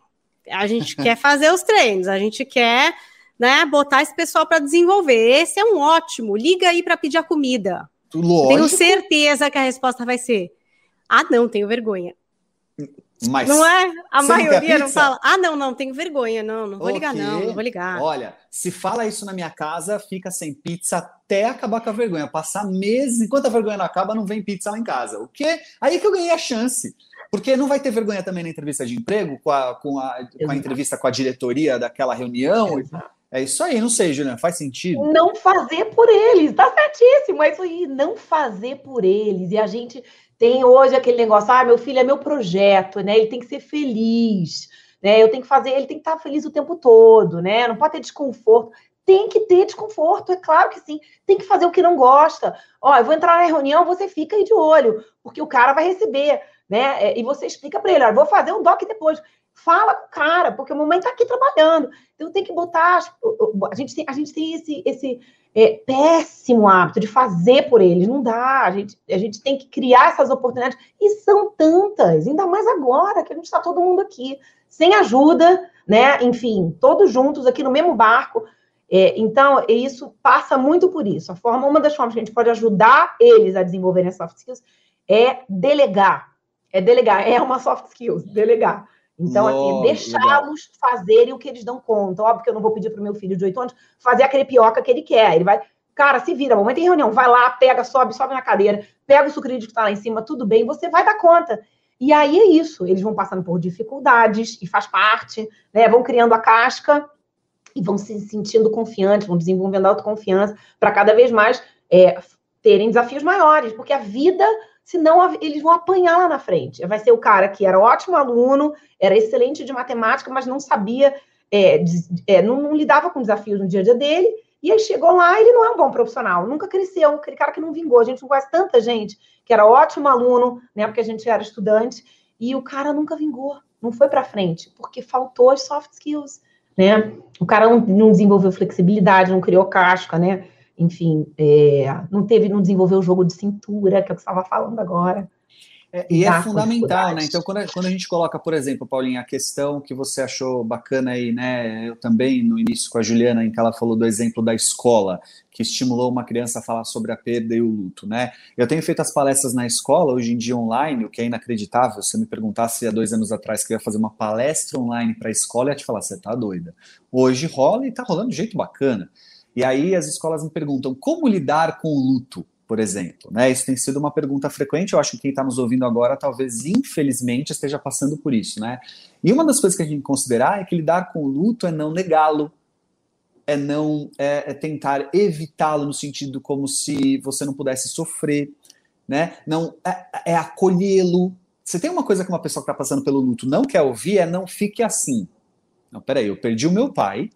A gente quer fazer os treinos, a gente quer né, botar esse pessoal para desenvolver. Esse é um ótimo. Liga aí para pedir a comida. Lógico. Tenho certeza que a resposta vai ser: Ah, não, tenho vergonha. Mas não é? A maioria não, fala. Ah, não, não, tenho vergonha. Não, não vou okay. ligar, não, não vou ligar. Olha, se fala isso na minha casa, fica sem pizza até acabar com a vergonha. Passar meses, enquanto a vergonha não acaba, não vem pizza lá em casa. O quê? Aí que eu ganhei a chance. Porque não vai ter vergonha também na entrevista de emprego, com a, com a, com a entrevista com a diretoria daquela reunião. Exato. É isso aí, não sei, Juliana, faz sentido? Não fazer por eles, tá certíssimo, é isso aí, não fazer por eles. E a gente tem hoje aquele negócio, ah, meu filho é meu projeto, né? Ele tem que ser feliz, né? Eu tenho que fazer, ele tem que estar feliz o tempo todo, né? Não pode ter desconforto. Tem que ter desconforto, é claro que sim. Tem que fazer o que não gosta. Ó, eu vou entrar na reunião, você fica aí de olho, porque o cara vai receber né? É, e você explica para ele, ah, vou fazer um doc depois. Fala com o cara, porque o mamãe está aqui trabalhando. Então tem que botar. A gente tem, a gente tem esse, esse é, péssimo hábito de fazer por eles. Não dá. A gente, a gente tem que criar essas oportunidades. E são tantas, ainda mais agora que a gente está todo mundo aqui, sem ajuda, né? Enfim, todos juntos aqui no mesmo barco. É, então, isso passa muito por isso. A forma, uma das formas que a gente pode ajudar eles a desenvolverem as soft skills é delegar é delegar, é uma soft skills, delegar. Então, assim, deixá-los fazerem o que eles dão conta. Óbvio que eu não vou pedir para o meu filho de 8 anos fazer aquele pioca que ele quer. Ele vai, cara, se vira, mamãe tem reunião, vai lá, pega, sobe, sobe na cadeira, pega o sucrilho que está lá em cima, tudo bem, você vai dar conta. E aí é isso, eles vão passando por dificuldades, e faz parte, né? Vão criando a casca e vão se sentindo confiantes, vão desenvolvendo autoconfiança para cada vez mais é, terem desafios maiores, porque a vida senão eles vão apanhar lá na frente. Vai ser o cara que era ótimo aluno, era excelente de matemática, mas não sabia, é, é, não, não, lidava com desafios no dia a dia dele, e aí chegou lá, ele não é um bom profissional, nunca cresceu, aquele cara que não vingou. A gente não conhece tanta gente que era ótimo aluno, né, porque a gente era estudante, e o cara nunca vingou, não foi para frente, porque faltou as soft skills, né? O cara não, não desenvolveu flexibilidade, não criou casca, né? Enfim, é, não teve, não desenvolveu o jogo de cintura, que é eu estava falando agora. É, e é fundamental, né? Então, quando a, quando a gente coloca, por exemplo, Paulinha, a questão que você achou bacana aí, né? Eu também, no início com a Juliana, em que ela falou do exemplo da escola, que estimulou uma criança a falar sobre a perda e o luto, né? Eu tenho feito as palestras na escola, hoje em dia online, o que é inacreditável. Se eu me perguntasse há dois anos atrás que eu ia fazer uma palestra online para a escola, eu ia te falar, você tá doida. Hoje rola e tá rolando de jeito bacana. E aí as escolas me perguntam como lidar com o luto, por exemplo. Né? Isso tem sido uma pergunta frequente. Eu acho que quem está nos ouvindo agora, talvez, infelizmente, esteja passando por isso. Né? E uma das coisas que a gente considerar é que lidar com o luto é não negá-lo, é não é, é tentar evitá-lo no sentido como se você não pudesse sofrer, né? Não é, é acolhê-lo. Você tem uma coisa que uma pessoa que está passando pelo luto não quer ouvir é não fique assim. Não, peraí, eu perdi o meu pai,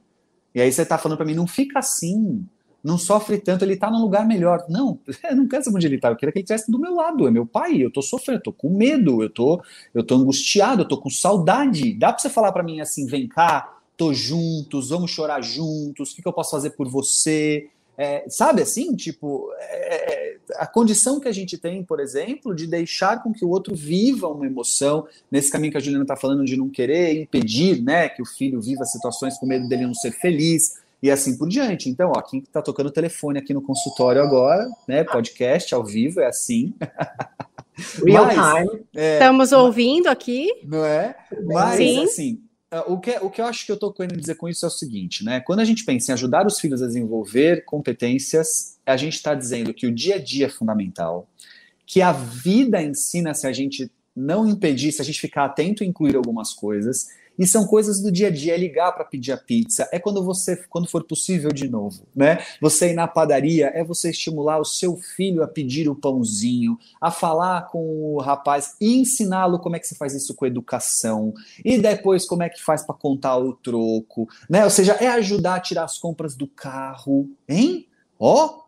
e aí você está falando para mim, não fica assim. não sofre tanto, ele tá num lugar melhor. Não, eu não quero saber onde ele tá, eu queria que ele estivesse do meu lado, é meu pai, eu tô sofrendo, eu tô com medo, eu tô, eu tô angustiado, eu tô com saudade. Dá pra você falar para mim assim, vem cá, tô juntos, vamos chorar juntos, o que, que eu posso fazer por você? É, sabe assim, tipo, é, é, a condição que a gente tem, por exemplo, de deixar com que o outro viva uma emoção, nesse caminho que a Juliana está falando de não querer impedir né, que o filho viva situações com medo dele não ser feliz e assim por diante. Então, ó, quem está tocando o telefone aqui no consultório agora, né, podcast ao vivo, é assim. Real time. É, Estamos ouvindo aqui. Não é? Mas, Sim. assim, o que, o que eu acho que eu estou querendo dizer com isso é o seguinte, né? Quando a gente pensa em ajudar os filhos a desenvolver competências, a gente está dizendo que o dia a dia é fundamental, que a vida ensina se a gente não impedir, se a gente ficar atento e incluir algumas coisas, e são coisas do dia a dia, é ligar para pedir a pizza, é quando você, quando for possível de novo, né? Você ir na padaria, é você estimular o seu filho a pedir o pãozinho, a falar com o rapaz e ensiná-lo como é que se faz isso com educação, e depois como é que faz para contar o troco, né? Ou seja, é ajudar a tirar as compras do carro, hein? Ó, oh,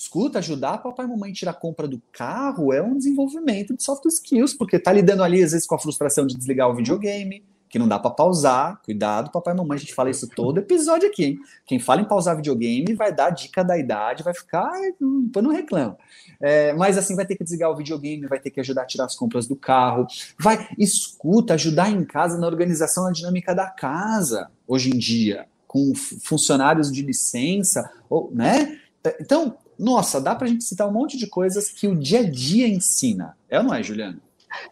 Escuta, ajudar papai e mamãe a tirar a compra do carro é um desenvolvimento de soft skills, porque tá lidando ali às vezes com a frustração de desligar o videogame, que não dá para pausar. Cuidado, papai e mamãe, a gente fala isso todo episódio aqui, hein? Quem fala em pausar videogame vai dar dica da idade, vai ficar, depois não reclama. É, mas assim, vai ter que desligar o videogame, vai ter que ajudar a tirar as compras do carro, vai, escuta, ajudar em casa na organização, na dinâmica da casa, hoje em dia, com funcionários de licença, ou, né? Então, nossa, dá para a gente citar um monte de coisas que o dia a dia ensina. É ou não é, Juliana?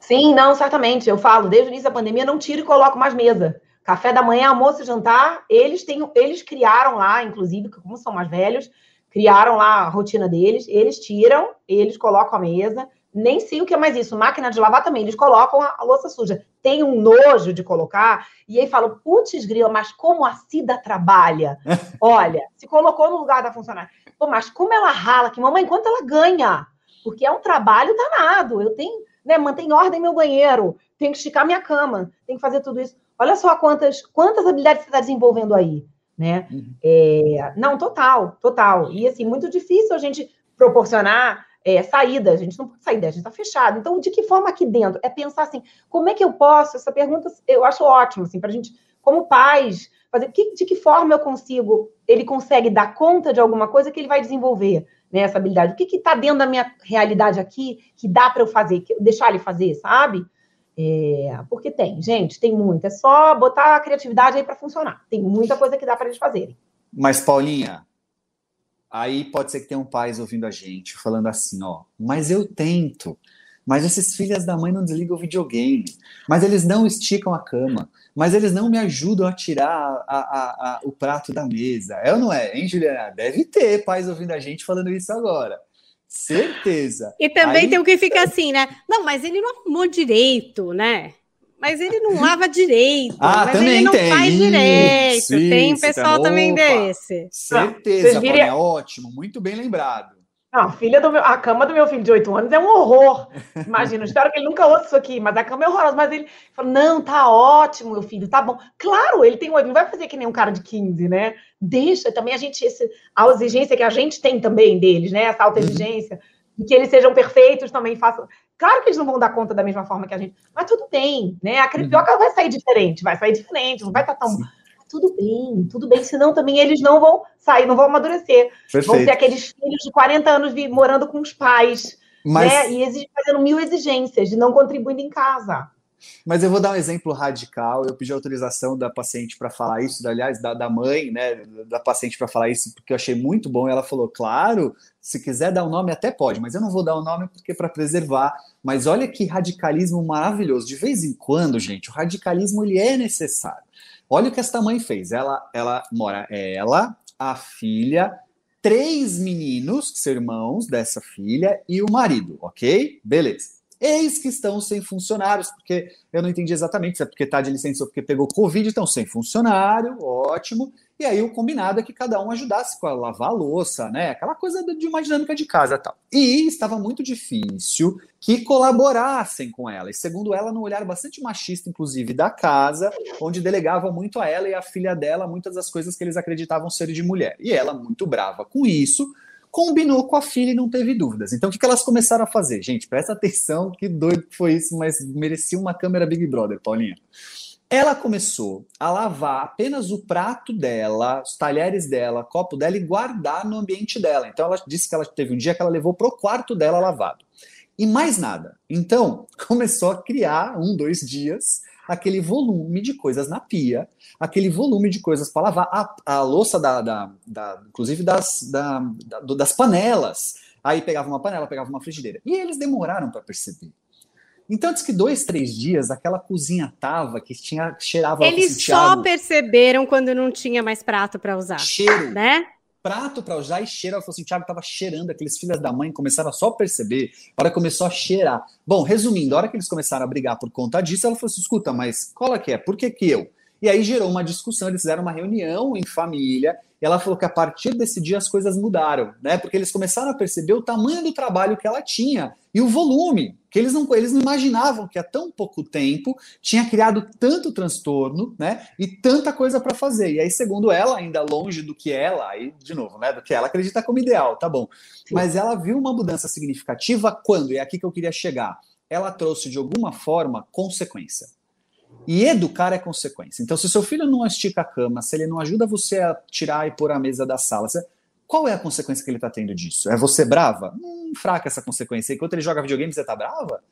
Sim, não, certamente. Eu falo, desde o início da pandemia, não tiro e coloco mais mesa. Café da manhã, almoço e jantar, eles têm, eles criaram lá, inclusive, como são mais velhos, criaram lá a rotina deles, eles tiram, eles colocam a mesa. Nem sei o que é mais isso. Máquina de lavar também, eles colocam a, a louça suja. Tem um nojo de colocar, e aí falam, putz, grila, mas como a Cida trabalha? Olha, se colocou no lugar da funcionária. Pô, mas como ela rala, que mamãe, quanto ela ganha? Porque é um trabalho danado. Eu tenho né? Mantém ordem meu banheiro, tenho que esticar minha cama, tenho que fazer tudo isso. Olha só quantas, quantas habilidades você está desenvolvendo aí, né? Uhum. É, não, total, total. E assim, muito difícil a gente proporcionar é, saída, a gente não pode sair, a gente está fechado. Então, de que forma aqui dentro? É pensar assim, como é que eu posso? Essa pergunta eu acho ótimo, assim, para a gente, como pais, fazer que, de que forma eu consigo, ele consegue dar conta de alguma coisa que ele vai desenvolver né, essa habilidade. O que está dentro da minha realidade aqui que dá para eu fazer, que, deixar ele fazer, sabe? É, porque tem, gente, tem muito. É só botar a criatividade aí para funcionar. Tem muita coisa que dá para eles fazerem. Mas, Paulinha, aí pode ser que tenham pais ouvindo a gente falando assim, ó, mas eu tento. Mas esses filhos da mãe não desligam o videogame. Mas eles não esticam a cama. Mas eles não me ajudam a tirar a, a, a, o prato da mesa. É ou não é, hein, Juliana? Deve ter pais ouvindo a gente falando isso agora. Certeza. E também Aí... tem o que fica assim, né? Não, mas ele não arrumou direito, né? Mas ele não lava direito. Ah, mas também ele não tem. faz direito. Isso, tem pessoal também desse. Certeza, não, é ótimo, muito bem lembrado. Não, filha do meu, a cama do meu filho de 8 anos é um horror. Imagina, espero que ele nunca ouça isso aqui, mas a cama é horrorosa. Mas ele fala: não, tá ótimo, meu filho, tá bom. Claro, ele tem um, não vai fazer que nem um cara de 15, né? Deixa também a gente, esse, a exigência que a gente tem também deles, né? Essa alta exigência, e que eles sejam perfeitos também façam. Claro que eles não vão dar conta da mesma forma que a gente, mas tudo bem, né? A crepioca vai sair diferente, vai sair diferente, não vai estar tá tão. Sim tudo bem, tudo bem, senão também eles não vão sair, não vão amadurecer. Perfeito. Vão ter aqueles filhos de 40 anos morando com os pais, Mas... né? E fazendo mil exigências, de não contribuindo em casa. Mas eu vou dar um exemplo radical. Eu pedi autorização da paciente para falar isso, aliás, da, da mãe, né, da paciente para falar isso, porque eu achei muito bom. E ela falou: claro, se quiser dar o um nome, até pode, mas eu não vou dar o um nome porque é para preservar. Mas olha que radicalismo maravilhoso. De vez em quando, gente, o radicalismo ele é necessário. Olha o que esta mãe fez. Ela, ela mora, ela, a filha, três meninos, que são irmãos dessa filha, e o marido, ok? Beleza. Eis que estão sem funcionários, porque eu não entendi exatamente se é porque está de licença ou porque pegou Covid, estão sem funcionário, ótimo. E aí o combinado é que cada um ajudasse a lavar a louça, né? Aquela coisa de uma dinâmica de casa tal. E estava muito difícil que colaborassem com ela. E segundo ela, no olhar bastante machista, inclusive, da casa, onde delegavam muito a ela e a filha dela muitas das coisas que eles acreditavam ser de mulher. E ela, muito brava com isso, combinou com a filha e não teve dúvidas. Então, o que, que elas começaram a fazer? Gente, presta atenção, que doido que foi isso, mas merecia uma câmera Big Brother, Paulinha. Ela começou a lavar apenas o prato dela, os talheres dela, copo dela e guardar no ambiente dela. Então ela disse que ela teve um dia que ela levou pro quarto dela lavado. E mais nada. Então começou a criar um, dois dias aquele volume de coisas na pia, aquele volume de coisas para lavar, a, a louça da, da, da inclusive das, da, da, das panelas. Aí pegava uma panela, pegava uma frigideira. E eles demoraram para perceber. Então, diz que dois, três dias, aquela cozinha tava, que tinha, cheirava... Eles assim, só Thiago, perceberam quando não tinha mais prato para usar, cheiro, né? prato para usar e cheiro. Ela falou assim: Thiago tava cheirando, aqueles filhos da mãe começaram a só perceber, a hora começou a cheirar. Bom, resumindo, a hora que eles começaram a brigar por conta disso, ela falou assim: escuta, mas qual é que é? Por que, que eu? E aí gerou uma discussão, eles fizeram uma reunião em família, e ela falou que a partir desse dia as coisas mudaram, né? Porque eles começaram a perceber o tamanho do trabalho que ela tinha e o volume, que eles não, eles não imaginavam que há tão pouco tempo tinha criado tanto transtorno, né? E tanta coisa para fazer. E aí, segundo ela, ainda longe do que ela, aí, de novo, né? Do que ela acredita como ideal, tá bom. Mas ela viu uma mudança significativa quando, e é aqui que eu queria chegar, ela trouxe de alguma forma consequência. E educar é consequência. Então, se seu filho não estica a cama, se ele não ajuda você a tirar e pôr a mesa da sala, qual é a consequência que ele está tendo disso? É você brava? Hum, fraca essa consequência. Enquanto ele joga videogame, você tá brava?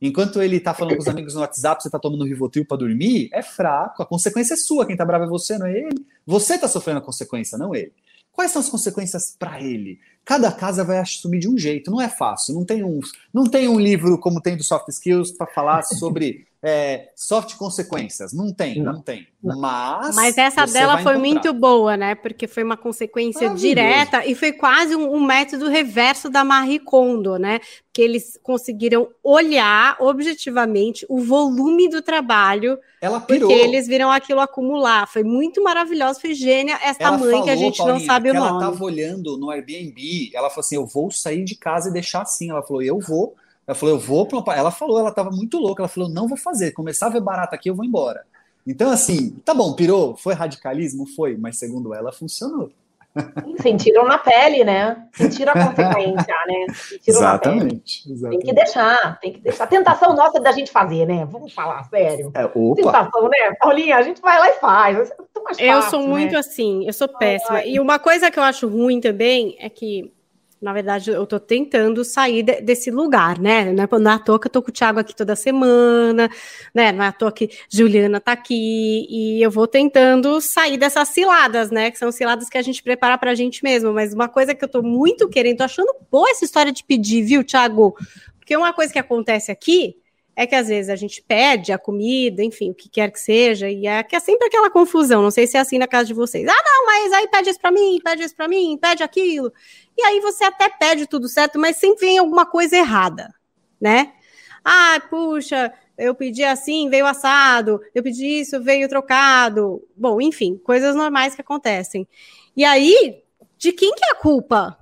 Enquanto ele tá falando com os amigos no WhatsApp, você tá tomando Rivotril para dormir, é fraco. A consequência é sua. Quem tá bravo é você, não é ele. Você tá sofrendo a consequência, não ele. Quais são as consequências para ele? Cada casa vai assumir de um jeito, não é fácil. Não tem um, não tem um livro como tem do Soft Skills para falar sobre é, soft consequências. Não tem, não, tem. Mas, Mas essa dela foi encontrar. muito boa, né? Porque foi uma consequência direta e foi quase um, um método reverso da Marie Kondo, né? Que eles conseguiram olhar objetivamente o volume do trabalho, Ela porque pirou. eles viram aquilo acumular. Foi muito maravilhoso, foi gênia esta Ela mãe que a falou, gente não Paulinha, sabe o nome. Ela estava olhando no Airbnb, ela falou assim: eu vou sair de casa e deixar assim. Ela falou, eu vou. Ela falou, eu vou. Ela falou, ela estava muito louca. Ela falou, não vou fazer. Começar a ver barata aqui, eu vou embora. Então, assim, tá bom, pirou? Foi radicalismo? Foi, mas segundo ela, funcionou. Sentiram na pele, né? Sentiram a consequência, né? Sentiram pele. Exatamente. Tem exatamente. que deixar, tem que deixar. A tentação nossa é da gente fazer, né? Vamos falar sério. É, opa, Tentação, né? Paulinha, a gente vai lá e faz. Mais Eu fácil, sou muito né? assim, eu sou péssima. E uma coisa que eu acho ruim também é que, na verdade, eu tô tentando sair de- desse lugar, né? Não é, não é à toa que eu tô com o Thiago aqui toda semana, né? Não é à toa que Juliana tá aqui, e eu vou tentando sair dessas ciladas, né? Que são ciladas que a gente prepara pra gente mesmo. Mas uma coisa que eu tô muito querendo, tô achando boa essa história de pedir, viu, Thiago? Porque uma coisa que acontece aqui é que às vezes a gente pede a comida, enfim, o que quer que seja, e é que é sempre aquela confusão. Não sei se é assim na casa de vocês. Ah, não, mas aí pede isso pra mim, pede isso pra mim, pede aquilo. E aí você até pede tudo certo, mas sempre vem alguma coisa errada, né? Ah, puxa, eu pedi assim, veio assado. Eu pedi isso, veio trocado. Bom, enfim, coisas normais que acontecem. E aí, de quem que é a culpa?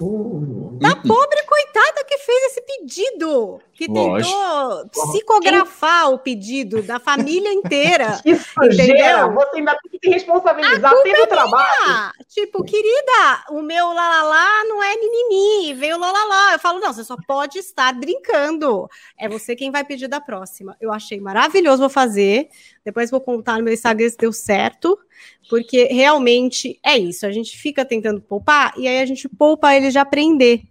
Uh, Da pobre coitada que fez esse pedido, que Lógico. tentou psicografar o pedido da família inteira. que sujeira! Entendeu? Você ainda tem que se responsabilizar pelo trabalho. Ah, tipo, querida, o meu lalala não é mimimi, veio lalala. Eu falo, não, você só pode estar brincando. É você quem vai pedir da próxima. Eu achei maravilhoso, vou fazer. Depois vou contar no meu Instagram se deu certo, porque realmente é isso. A gente fica tentando poupar e aí a gente poupa eles de aprender,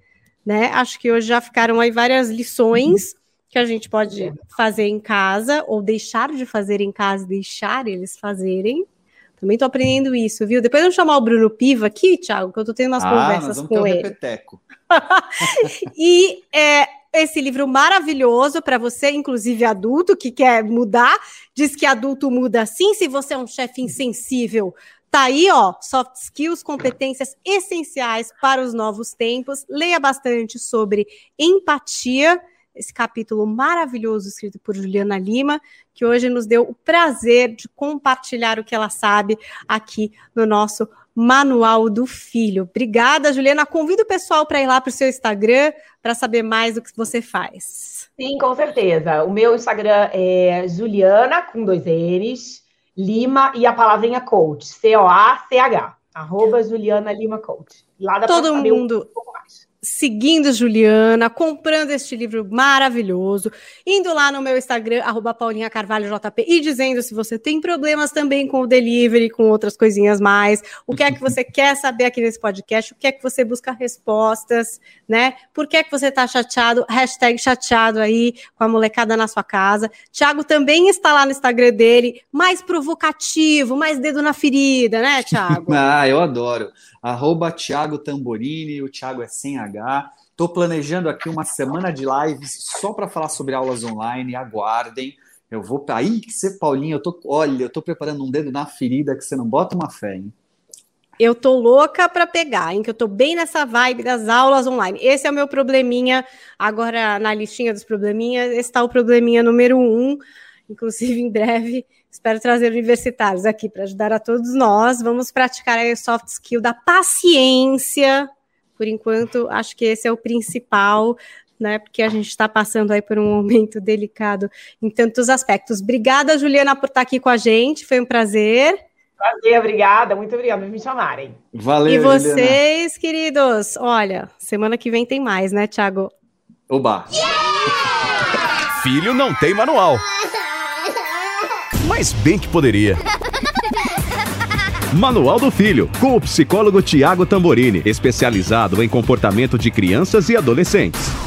né? Acho que hoje já ficaram aí várias lições que a gente pode fazer em casa ou deixar de fazer em casa deixar eles fazerem. Também tô aprendendo isso, viu? Depois eu chamar o Bruno Piva aqui, Thiago, que eu tô tendo umas ah, conversas vamos ter com um ele. repeteco. E é, esse livro maravilhoso para você, inclusive adulto, que quer mudar, diz que adulto muda sim, se você é um chefe insensível. Tá aí, ó, soft skills, competências essenciais para os novos tempos. Leia bastante sobre empatia, esse capítulo maravilhoso escrito por Juliana Lima, que hoje nos deu o prazer de compartilhar o que ela sabe aqui no nosso Manual do Filho. Obrigada, Juliana. Convido o pessoal para ir lá para o seu Instagram para saber mais do que você faz. Sim, com certeza. O meu Instagram é Juliana, com dois N's, Lima e a palavrinha coach, C-O-A-C-H, arroba Juliana Lima Coach. Lá dá Todo mundo. Um pouco mais seguindo Juliana, comprando este livro maravilhoso, indo lá no meu Instagram, arroba Paulinha Carvalho JP, e dizendo se você tem problemas também com o delivery, com outras coisinhas mais, o que é que você quer saber aqui nesse podcast, o que é que você busca respostas, né? Por que é que você está chateado? Hashtag chateado aí com a molecada na sua casa. Tiago também está lá no Instagram dele, mais provocativo, mais dedo na ferida, né, Tiago? ah, eu adoro. Arroba Thiago Tamborini, o Thiago é sem H Estou planejando aqui uma semana de lives só para falar sobre aulas online. Aguardem. Eu vou aí que você, Paulinho, eu tô, olha, eu tô preparando um dedo na ferida que você não bota uma fé, hein? Eu tô louca para pegar, hein? Que eu tô bem nessa vibe das aulas online. Esse é o meu probleminha. Agora, na listinha dos probleminhas, está o probleminha número um. Inclusive, em breve, espero trazer universitários aqui para ajudar a todos nós. Vamos praticar o soft skill da paciência, por enquanto, acho que esse é o principal, né? Porque a gente está passando aí por um momento delicado em tantos aspectos. Obrigada, Juliana, por estar aqui com a gente. Foi um prazer. Prazer, obrigada, muito obrigada por me chamarem. Valeu. E vocês, Juliana. queridos, olha, semana que vem tem mais, né, Thiago? Oba! Yeah! Filho não tem manual. Mas bem que poderia. Manual do Filho, com o psicólogo Tiago Tamborini, especializado em comportamento de crianças e adolescentes.